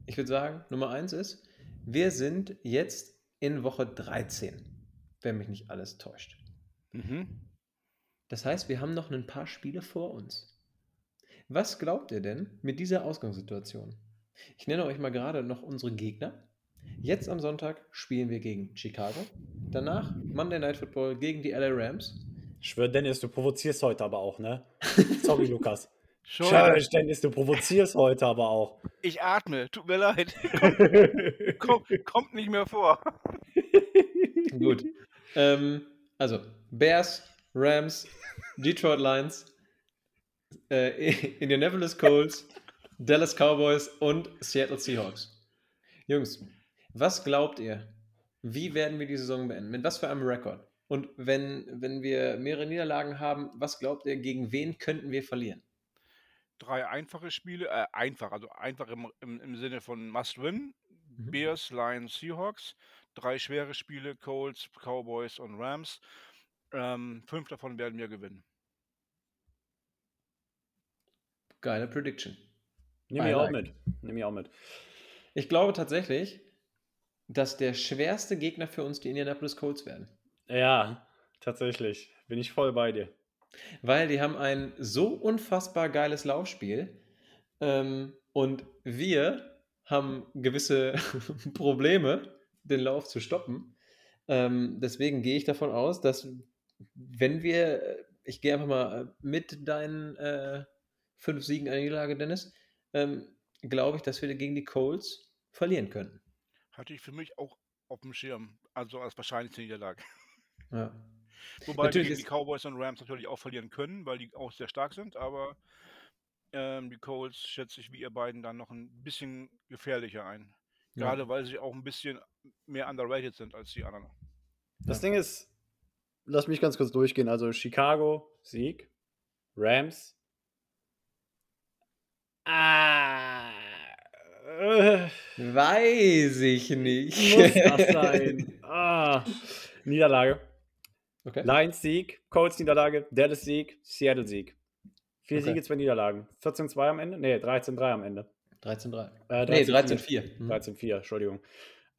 Ich würde sagen, Nummer eins ist, wir sind jetzt in Woche 13, wenn mich nicht alles täuscht. Mhm. Das heißt, wir haben noch ein paar Spiele vor uns. Was glaubt ihr denn mit dieser Ausgangssituation? Ich nenne euch mal gerade noch unsere Gegner. Jetzt am Sonntag spielen wir gegen Chicago. Danach Monday Night Football gegen die LA Rams. Ich schwöre, Dennis, du provozierst heute aber auch, ne? Sorry, Lukas. Schon. Dennis, du provozierst heute aber auch. Ich atme. Tut mir leid. Komm, kommt nicht mehr vor. Gut. ähm, also Bears, Rams, Detroit Lions, äh, Indianapolis Colts, Dallas Cowboys und Seattle Seahawks. Jungs, was glaubt ihr? Wie werden wir die Saison beenden? Mit was für einem Rekord? Und wenn, wenn wir mehrere Niederlagen haben, was glaubt ihr, gegen wen könnten wir verlieren? Drei einfache Spiele, äh, einfach, also einfach im, im, im Sinne von Must-Win. Mhm. Bears, Lions, Seahawks. Drei schwere Spiele, Colts, Cowboys und Rams. Ähm, fünf davon werden wir gewinnen. Geile Prediction. Nimm ich auch like. mit. Nimm ich auch mit. Ich glaube tatsächlich, dass der schwerste Gegner für uns die Indianapolis Colts werden. Ja, tatsächlich. Bin ich voll bei dir. Weil die haben ein so unfassbar geiles Laufspiel ähm, und wir haben gewisse Probleme, den Lauf zu stoppen. Ähm, deswegen gehe ich davon aus, dass wenn wir, ich gehe einfach mal mit deinen äh, fünf Siegen eine Niederlage, Dennis, ähm, glaube ich, dass wir gegen die Colts verlieren können. Hatte ich für mich auch auf dem Schirm. Also als wahrscheinlichste Niederlage. Ja. Wobei Natürlich wir gegen die Cowboys und Rams natürlich auch verlieren können, weil die auch sehr stark sind, aber ähm, die Colts schätze ich wie ihr beiden dann noch ein bisschen gefährlicher ein. Ja. Gerade weil sie auch ein bisschen mehr underrated sind als die anderen. Das Ding ist, lass mich ganz kurz durchgehen. Also Chicago, Sieg, Rams. Ah. Äh, Weiß ich nicht. muss das sein? Ah. Niederlage. Okay. Lions Sieg, Colts Niederlage, Dallas Sieg, Seattle Sieg. Vier Okay. Siege, zwei Niederlagen. 14-2 am Ende? Nee, 13-3 am Ende. 13-3. Äh, Nee, 13-4. 13-4. Mhm. 13-4, Entschuldigung.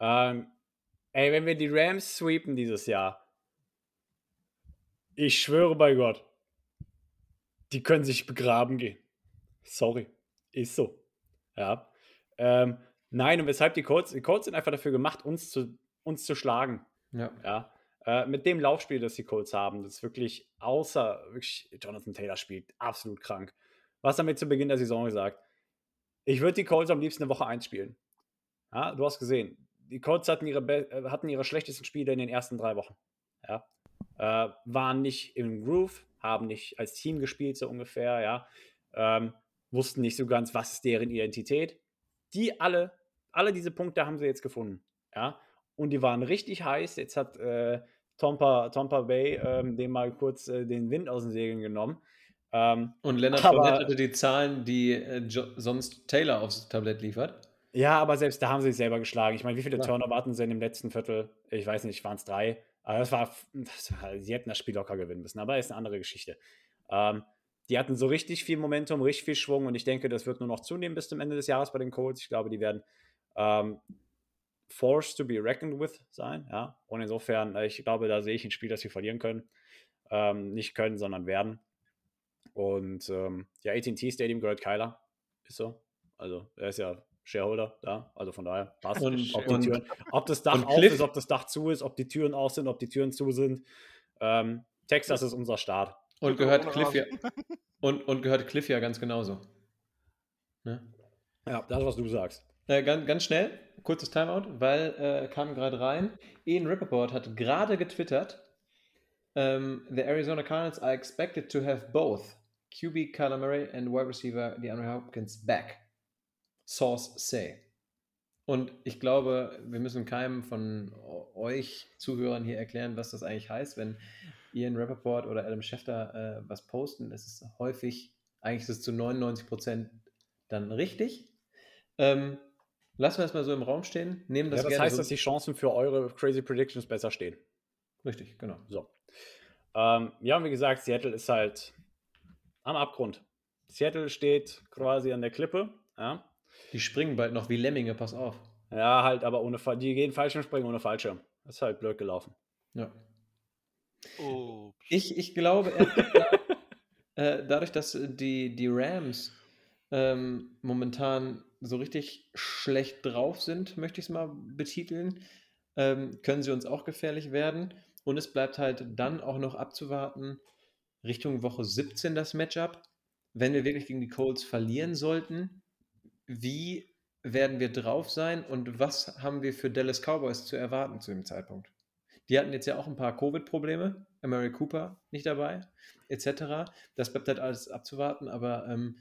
Ähm, ey, wenn wir die Rams sweepen dieses Jahr, ich schwöre bei Gott, die können sich begraben gehen. Sorry. Ist so. Ja. Ähm, nein, und weshalb die Colts, die Colts sind einfach dafür gemacht, uns zu, uns zu schlagen. Ja. Ja. Äh, mit dem Laufspiel, das die Colts haben, das ist wirklich außer wirklich, Jonathan Taylor spielt absolut krank. Was haben wir zu Beginn der Saison gesagt? Ich würde die Colts am liebsten eine Woche 1 spielen. Ja, du hast gesehen, die Colts hatten ihre, äh, hatten ihre schlechtesten Spiele in den ersten drei Wochen. Ja. Äh, waren nicht im Groove, haben nicht als Team gespielt, so ungefähr, ja. Ähm, wussten nicht so ganz, was ist deren Identität. Die alle, alle diese Punkte haben sie jetzt gefunden. Ja. Und die waren richtig heiß. Jetzt hat äh, Tompa, Tompa Bay ähm, dem mal kurz äh, den Wind aus den Segeln genommen. Ähm, Und Leonard Fournette hatte die Zahlen, die äh, sonst Taylor aufs Tablett liefert. Ja, aber selbst da haben sie sich selber geschlagen. Ich meine, wie viele Ja. Turnover hatten sie in dem letzten Viertel? Ich weiß nicht, waren es drei. Aber das war, das war, sie hätten das Spiel locker gewinnen müssen, aber ist eine andere Geschichte. Ähm, die hatten so richtig viel Momentum, richtig viel Schwung und ich denke, das wird nur noch zunehmen bis zum Ende des Jahres bei den Colts. Ich glaube, die werden ähm, forced to be reckoned with sein. Ja? Und insofern, äh, ich glaube, da sehe ich ein Spiel, das sie verlieren können. Ähm, nicht können, sondern werden. Und ähm, ja, AT&T Stadium gehört Kyler. Ist so. Also, er ist ja Shareholder da. Also von daher passt. Und- ob, Türen, ob das Dach auf ist, ob das Dach zu ist, ob die Türen auf sind, ob die Türen zu sind. Ähm, Texas ist unser Staat. Und gehört Cliff ja, und, und gehört Cliff ja ganz genauso. Ne? Ja, das, was du sagst. Äh, ganz, ganz schnell, kurzes Timeout, weil äh, kam gerade rein. Ian Rappaport hat gerade getwittert: ähm, The Arizona Cardinals are expected to have both QB Kyler Murray and wide receiver DeAndre Hopkins back. Source say. Und ich glaube, wir müssen keinem von euch Zuhörern hier erklären, was das eigentlich heißt, wenn Ian Rappaport oder Adam Schefter äh, was posten. Es ist häufig, eigentlich ist es zu 99 Prozent dann richtig. Ähm, lassen wir es mal so im Raum stehen. Nehmen das ja, das gerne heißt, so. dass die Chancen für eure Crazy Predictions besser stehen. Richtig, genau. So. Ähm, ja, und wie gesagt, Seattle ist halt am Abgrund. Seattle steht quasi an der Klippe. Ja, Die springen bald noch wie Lemminge, pass auf. ja halt, aber ohne Fall. Die gehen Fallschirm springen ohne Fallschirm. Das ist halt blöd gelaufen. Ja. Oh, Ich, ich glaube, äh, dadurch, dass die, die Rams ähm, momentan so richtig schlecht drauf sind, möchte ich es mal betiteln, ähm, können sie uns auch gefährlich werden. Und es bleibt halt dann auch noch abzuwarten, Richtung Woche 17 das Matchup. Wenn wir wirklich gegen die Colts verlieren sollten, wie werden wir drauf sein und was haben wir für Dallas Cowboys zu erwarten zu dem Zeitpunkt? Die hatten jetzt ja auch ein paar Covid-Probleme. Mary Cooper nicht dabei, etc. Das bleibt halt alles abzuwarten, aber ähm,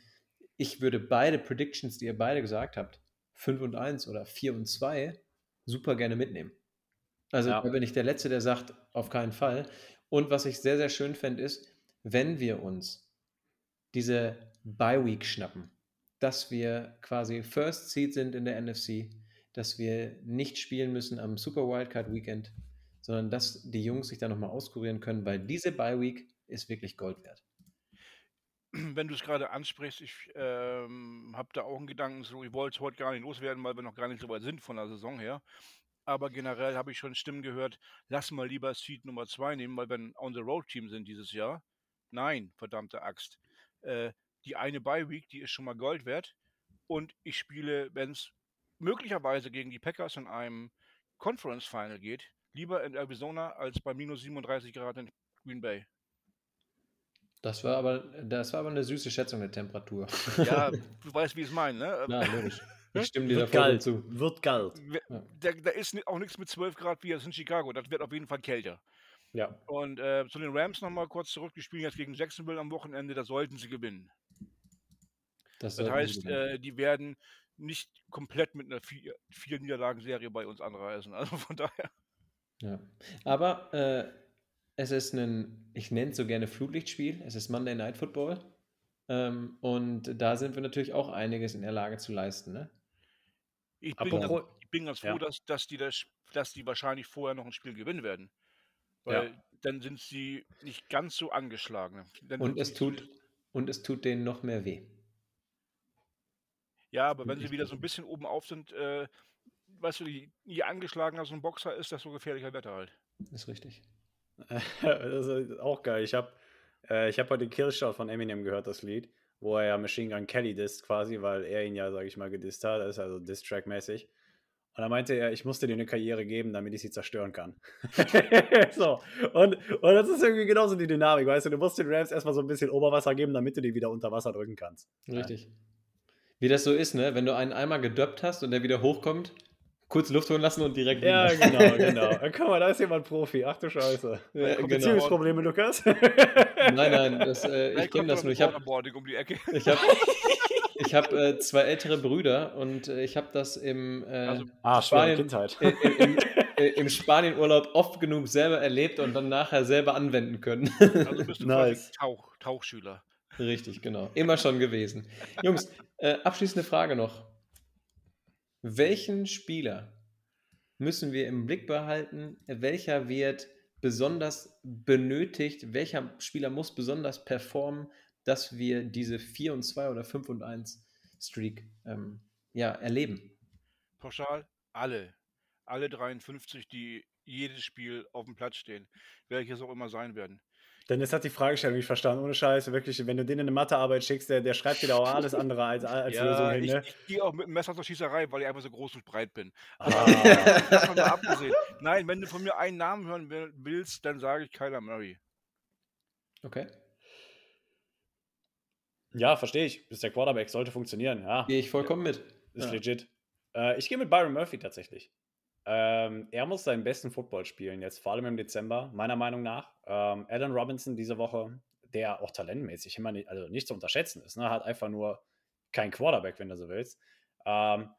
ich würde beide Predictions, die ihr beide gesagt habt, 5 und 1 oder 4 und 2, super gerne mitnehmen. Also Ja. da bin ich der Letzte, der sagt, auf keinen Fall. Und was ich sehr, sehr schön fände, ist, wenn wir uns diese Bye-Week schnappen, dass wir quasi First Seed sind in der NFC, dass wir nicht spielen müssen am Super Wildcard Weekend, sondern dass die Jungs sich da nochmal auskurieren können, weil diese Bye Week ist wirklich Gold wert. wenn du es gerade ansprichst, ich ähm, habe da auch einen Gedanken so, ich wollte es heute gar nicht loswerden, weil wir noch gar nicht so weit sind von der Saison her. Aber generell habe ich schon Stimmen gehört, lass mal lieber Seed Nummer 2 nehmen, weil wir ein On-the-Road-Team sind dieses Jahr. Nein, verdammte Axt. Äh, die eine Bye-Week, die ist schon mal Gold wert. Und ich spiele, wenn es möglicherweise gegen die Packers in einem Conference-Final geht, lieber in Arizona als bei minus 37 Grad in Green Bay. Das war aber, das war aber eine süße Schätzung der Temperatur. Ja, du weißt, wie ich es meine, ne? Na, logisch. Ich stimme dir da Wird voll kalt. zu. Wird kalt. Ja. Da, da ist auch nichts mit 12 Grad wie jetzt in Chicago. Das wird auf jeden Fall kälter. Ja. Und äh, zu den Rams nochmal kurz zurück. Die spielen jetzt gegen Jacksonville am Wochenende. Da sollten sie gewinnen. Das, Das heißt, äh, die werden nicht komplett mit einer vier, vier Niederlagen-Serie bei uns anreisen. Also von daher. Ja. Aber äh, es ist ein, ich nenne es so gerne Flutlichtspiel. Es ist Monday Night Football. Ähm, und da sind wir natürlich auch einiges in der Lage zu leisten. Ne? Ich bin, ganz, ich bin ganz froh, Ja. dass, dass, die das, dass die wahrscheinlich vorher noch ein Spiel gewinnen werden. Weil dann sind sie nicht ganz so angeschlagen. Dann Und es tut, und es tut denen noch mehr weh. Ja, aber wenn sie wieder so ein bisschen oben auf sind, äh, weißt du, je, je angeschlagener so ein Boxer ist, desto gefährlicher wird er halt. Ist richtig. das ist auch geil. Ich habe äh, ich hab heute den Killshot von Eminem gehört, das Lied, wo er ja Machine Gun Kelly disst quasi, weil er ihn ja, sag ich mal, gedisst hat. Das ist also Diss-Track-mäßig. Und dann meinte er, ich musste dir eine Karriere geben, damit ich sie zerstören kann. so. Und, und das ist irgendwie genauso die Dynamik, weißt du, du musst den Rams erstmal so ein bisschen Oberwasser geben, damit du die wieder unter Wasser drücken kannst. Richtig. Wie das so ist, ne? Wenn du einen einmal gedöppt hast und der wieder hochkommt, kurz Luft holen lassen und direkt Ja, genau, genau. Äh, Guck mal, da ist jemand Profi. Ach du Scheiße. Ja, genau. Beziehungsprobleme, Lukas? Nein, nein, das, äh, ich kenne das nur. Ich habe um die Ecke. ich hab, ich hab, äh, zwei ältere Brüder und äh, ich habe das im, äh, Also, Ah, Spanien, Kindheit. äh, im, im, äh, im Spanienurlaub oft genug selber erlebt und dann nachher selber anwenden können. Also bist du Nice. Tauch, Tauchschüler. Richtig, genau. Immer schon gewesen. Jungs, äh, abschließende Frage noch. Welchen Spieler müssen wir im Blick behalten? Welcher wird besonders benötigt? Welcher Spieler muss besonders performen, dass wir diese 4 und 2 oder 5 und 1 Streak ähm, ja, erleben? Pauschal alle. Alle 53, die jedes Spiel auf dem Platz stehen. Welches auch immer sein werden. Dennis hat die Fragestellung nicht verstanden. Ohne Scheiße, wirklich, wenn du den in eine Mathearbeit schickst, der, der schreibt dir da auch alles andere als, als Lösung Ja, hin. ich, Ne? ich gehe auch mit dem Messer zur Schießerei, weil ich einfach so groß und breit bin. Ah. Davon mal abgesehen. Nein, wenn du von mir einen Namen hören will- willst, dann sage ich Kyler Murray. Okay. Ja, verstehe ich. Ist der Quarterback, sollte funktionieren. Ja, Gehe ich vollkommen mit. ist Ja. legit. Äh, ich gehe mit Byron Murphy tatsächlich. Ähm, er muss seinen besten Football spielen, jetzt vor allem im Dezember, meiner Meinung nach. Ähm, Alan Robinson diese Woche, der auch talentmäßig immer nicht, also nicht zu unterschätzen ist, ne? hat einfach nur kein Quarterback, wenn du so willst. Ähm,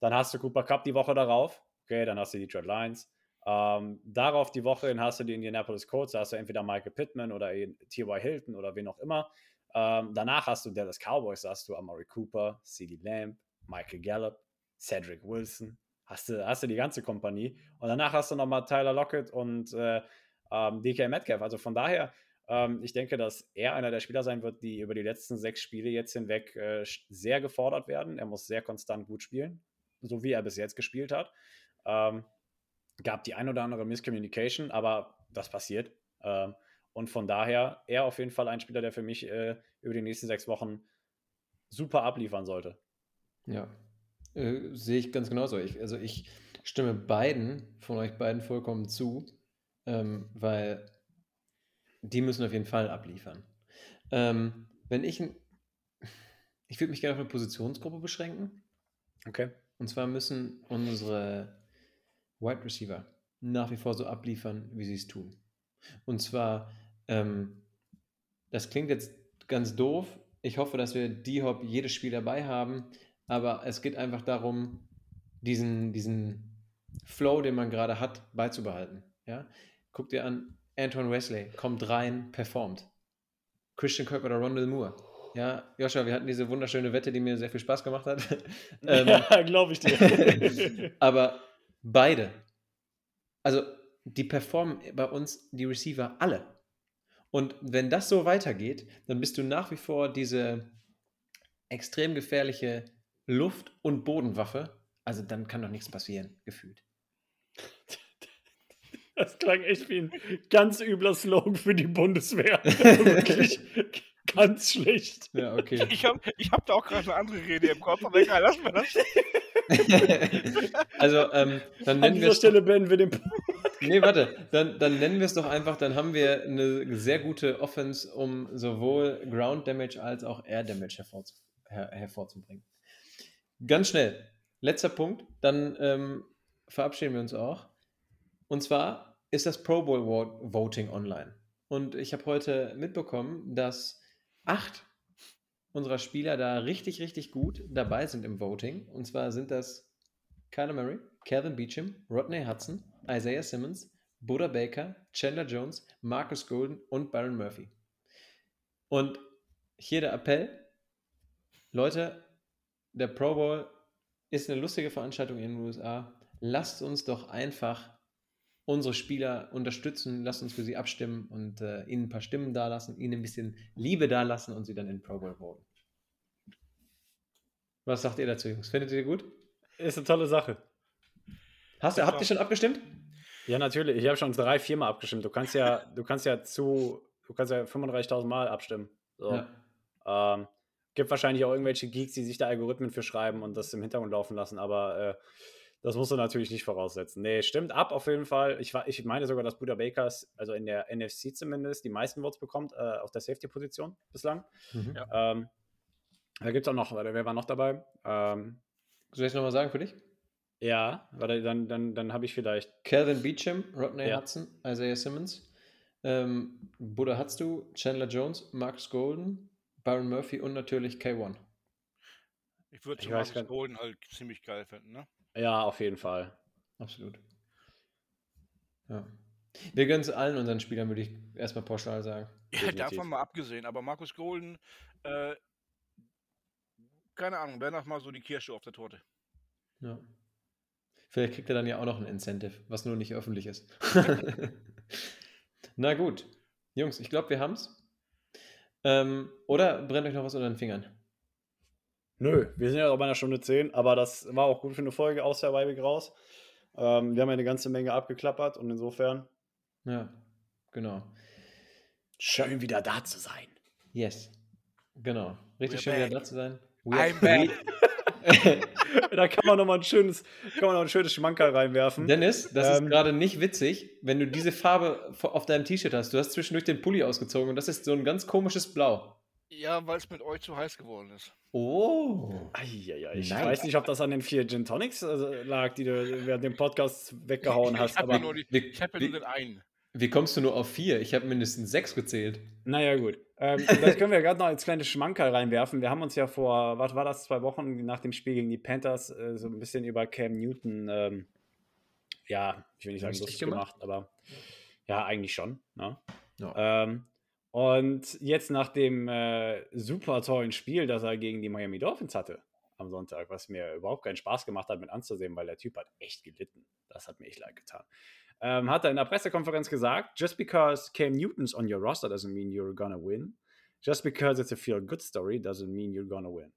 dann hast du Cooper Cup die Woche darauf. Okay, dann hast du die Detroit Lions. Ähm, darauf die Woche hin hast du die Indianapolis Colts, da hast du entweder Michael Pittman oder T.Y. Hilton oder wen auch immer. Ähm, danach hast du Dallas Cowboys, da hast du Amari Cooper, CeeDee Lamb, Michael Gallup, Cedric Wilson. Hast du, hast du die ganze Kompanie. Und danach hast du nochmal Tyler Lockett und äh, ähm, DK Metcalf. Also von daher, ähm, ich denke, dass er einer der Spieler sein wird, die über die letzten sechs Spiele jetzt hinweg äh, sehr gefordert werden. Er muss sehr konstant gut spielen, so wie er bis jetzt gespielt hat. Ähm, gab die ein oder andere Miscommunication, aber das passiert. Ähm, und von daher, er auf jeden Fall ein Spieler, der für mich äh, über die nächsten sechs Wochen super abliefern sollte. Ja, äh, sehe ich ganz genauso. Ich, also ich stimme beiden von euch beiden vollkommen zu, ähm, weil die müssen auf jeden Fall abliefern. Ähm, wenn ich, ich würde mich gerne auf eine Positionsgruppe beschränken. Okay. Und zwar müssen unsere Wide Receiver nach wie vor so abliefern, wie sie es tun. Und zwar, ähm, das klingt jetzt ganz doof. Ich hoffe, dass wir D-Hop jedes Spiel dabei haben. Aber es geht einfach darum, diesen, diesen Flow, den man gerade hat, beizubehalten. Ja? Guck dir an, Anton Wesley kommt rein, performt. Christian Kirk oder Rondell Moore. Ja, Joshua, wir hatten diese wunderschöne Wette, die mir sehr viel Spaß gemacht hat. Ähm, ja, glaube ich dir. aber beide. Also, die performen bei uns, die Receiver, alle. Und wenn das so weitergeht, dann bist du nach wie vor diese extrem gefährliche Luft- und Bodenwaffe. Also, dann kann doch nichts passieren, gefühlt. Das klang echt wie ein ganz übler Slogan für die Bundeswehr. Wirklich ganz schlecht. Ja, okay. Ich habe ich hab da auch gerade eine andere Rede im Kopf, aber egal, lass mal das. also, ähm, dann An nennen wir dieser es. Stelle beenden wir den Nee, warte, dann, dann nennen wir es doch einfach, dann haben wir eine sehr gute Offense, um sowohl Ground Damage als auch Air Damage hervorzu her hervorzubringen. Ganz schnell, letzter Punkt, dann ähm, verabschieden wir uns auch. Und zwar ist das Pro Bowl Vo- Voting online. Und ich habe heute mitbekommen, dass acht unserer Spieler da richtig, richtig gut dabei sind im Voting. Und zwar sind das Kyler Murray, Calvin Beecham, Rodney Hudson, Isaiah Simmons, Buda Baker, Chandler Jones, Marcus Golden und Byron Murphy. Und hier der Appell, Leute, der Pro Bowl ist eine lustige Veranstaltung in den USA. Lasst uns doch einfach unsere Spieler unterstützen, lasst uns für sie abstimmen und äh, ihnen ein paar Stimmen dalassen, ihnen ein bisschen Liebe dalassen und sie dann in Pro Bowl voten. Was sagt ihr dazu, Jungs? Findet ihr gut? Ist eine tolle Sache. Hast, habt ihr schon abgestimmt? Ja, natürlich. Ich habe schon drei, viermal abgestimmt. Du kannst ja, du kannst ja zu, du kannst ja 35.000 Mal abstimmen. So. Ja. Ähm, gibt wahrscheinlich auch irgendwelche Geeks, die sich da Algorithmen für schreiben und das im Hintergrund laufen lassen, aber äh, das musst du natürlich nicht voraussetzen. Nee, stimmt ab auf jeden Fall. Ich, war- ich meine sogar, dass Buda Bakers, also in der NFC zumindest, die meisten Votes bekommt äh, auf der Safety-Position bislang. Mhm. Ja. Ähm, da gibt es auch noch, wer war noch dabei? Ähm, Soll ich es nochmal sagen für dich? ja, warte, dann, dann, dann habe ich vielleicht Calvin Beecham, Rodney Ja. Hudson, Isaiah Simmons, ähm, Buddha Hatstu, Chandler Jones, Marcus Golden, Byron Murphy und natürlich K1. Ich würde Marcus gar- Golden halt ziemlich geil finden, ne? Ja, auf jeden Fall. Absolut. Ja. Wir gönnen es allen unseren Spielern, würde ich erstmal pauschal sagen. Ja, Definitiv. davon mal abgesehen, aber Markus Golden, äh, keine Ahnung, wäre noch mal so die Kirsche auf der Torte. Ja. Vielleicht kriegt er dann ja auch noch ein Incentive, was nur nicht öffentlich ist. Na gut. Jungs, ich glaube, wir haben's. Ähm, oder brennt euch noch was unter den Fingern? Nö, wir sind ja auch bei einer Stunde 10, aber das war auch gut für eine Folge aus der Weibig raus. Ähm, wir haben ja eine ganze Menge abgeklappert und insofern Ja, genau. Schön wieder da zu sein. Yes. Genau. Richtig We're schön back. wieder da zu sein. I'm back. da kann man nochmal ein schönes, kann man noch ein schönes Schmankerl reinwerfen. Dennis, das Ähm. ist gerade nicht witzig, wenn du diese Farbe auf deinem T-Shirt hast. Du hast zwischendurch den Pulli ausgezogen und das ist so ein ganz komisches Blau. Ja, weil es mit euch zu heiß geworden ist. Oh. Eieiei, ich Nice. weiß nicht, ob das an den vier Gin Tonics äh, lag, die du während dem Podcast weggehauen hast, ich habe ja, aber nur die- ich hab ja nur den einen. Wie kommst du nur auf vier? Ich habe mindestens sechs gezählt. naja, gut. Ähm, das können wir gerade noch als kleines Schmankerl reinwerfen. Wir haben uns ja vor, was war das, zwei Wochen nach dem Spiel gegen die Panthers äh, so ein bisschen über Cam Newton, ähm, ja, ich will nicht sagen Lustig gemacht? gemacht, aber ja, eigentlich schon. Ne? Ja. Ähm, und jetzt nach dem äh, super tollen Spiel, das er gegen die Miami Dolphins hatte am Sonntag, was mir überhaupt keinen Spaß gemacht hat mit anzusehen, weil der Typ hat echt gelitten. Das hat mir echt leid getan. Ähm, hat er in der Pressekonferenz gesagt, just because Cam Newton's on your roster doesn't mean you're gonna win. Just because it's a feel-good story doesn't mean you're gonna win.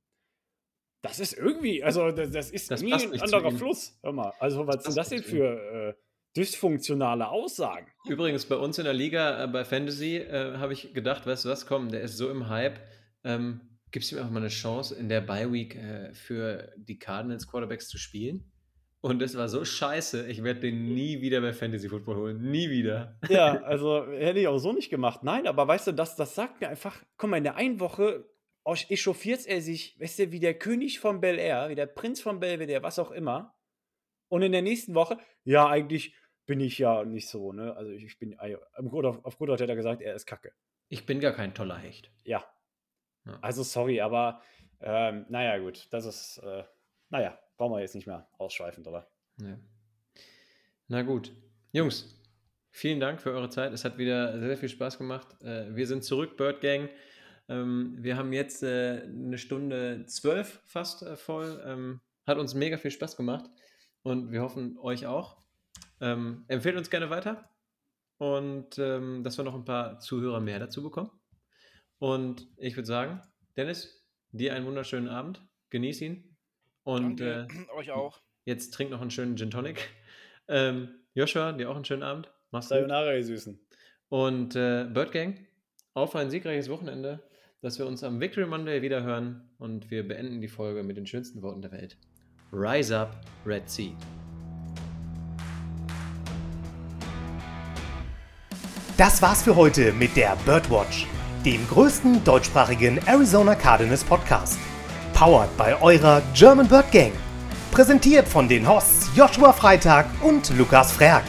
Das ist irgendwie, also das, das ist Das nie ein anderer. Fluss. Hör mal, also was sind das denn für äh, dysfunktionale Aussagen? Übrigens, bei uns in der Liga, äh, bei Fantasy, äh, habe ich gedacht, weißt du was, komm, der ist so im Hype. Ähm, Gibst du ihm einfach mal eine Chance, in der Bye-Week äh, für die Cardinals Quarterbacks zu spielen? Und es war so scheiße, ich werde den nie wieder bei Fantasy Football holen. Nie wieder. Ja, also hätte ich auch so nicht gemacht. Nein, aber weißt du, das, das sagt mir einfach, guck mal, in der einen Woche echauffiert er sich, weißt du, wie der König von Bel Air, wie der Prinz von Belvedere, was auch immer. Und in der nächsten Woche, ja, eigentlich bin ich ja nicht so, ne? Also ich, bin, auf gut, auf, auf gut Deutsch hat er gesagt, er ist kacke. Ich bin gar kein toller Hecht. Ja. Ja. Also sorry, aber ähm, naja, gut, das ist, äh, naja, brauchen wir jetzt nicht mehr ausschweifen drüber. Ja. Na gut. Jungs, vielen Dank für eure Zeit. Es hat wieder sehr, viel Spaß gemacht. Äh, wir sind zurück, Bird Gang. Ähm, wir haben jetzt äh, eine Stunde zwölf fast äh, voll. Ähm, hat uns mega viel Spaß gemacht und wir hoffen euch auch. Ähm, empfehlt uns gerne weiter und dass wir noch ein paar Zuhörer mehr dazu bekommen. Und ich würde sagen, Dennis, dir einen wunderschönen Abend. Genieß ihn. Und äh, euch auch. Jetzt trink noch einen schönen Gin Tonic. Ähm, Joshua, dir auch einen schönen Abend. Mach's gut. Sayonara, ihr Süßen. Und äh, Bird Gang, auf ein siegreiches Wochenende, dass wir uns am Victory Monday wieder hören und wir beenden die Folge mit den schönsten Worten der Welt. Rise up, Red Sea. Das war's für heute mit der Birdwatch, dem größten deutschsprachigen Arizona Cardinals Podcast. Powered bei eurer German Bird Gang. Präsentiert von den Hosts Joshua Freitag und Lukas Frerk.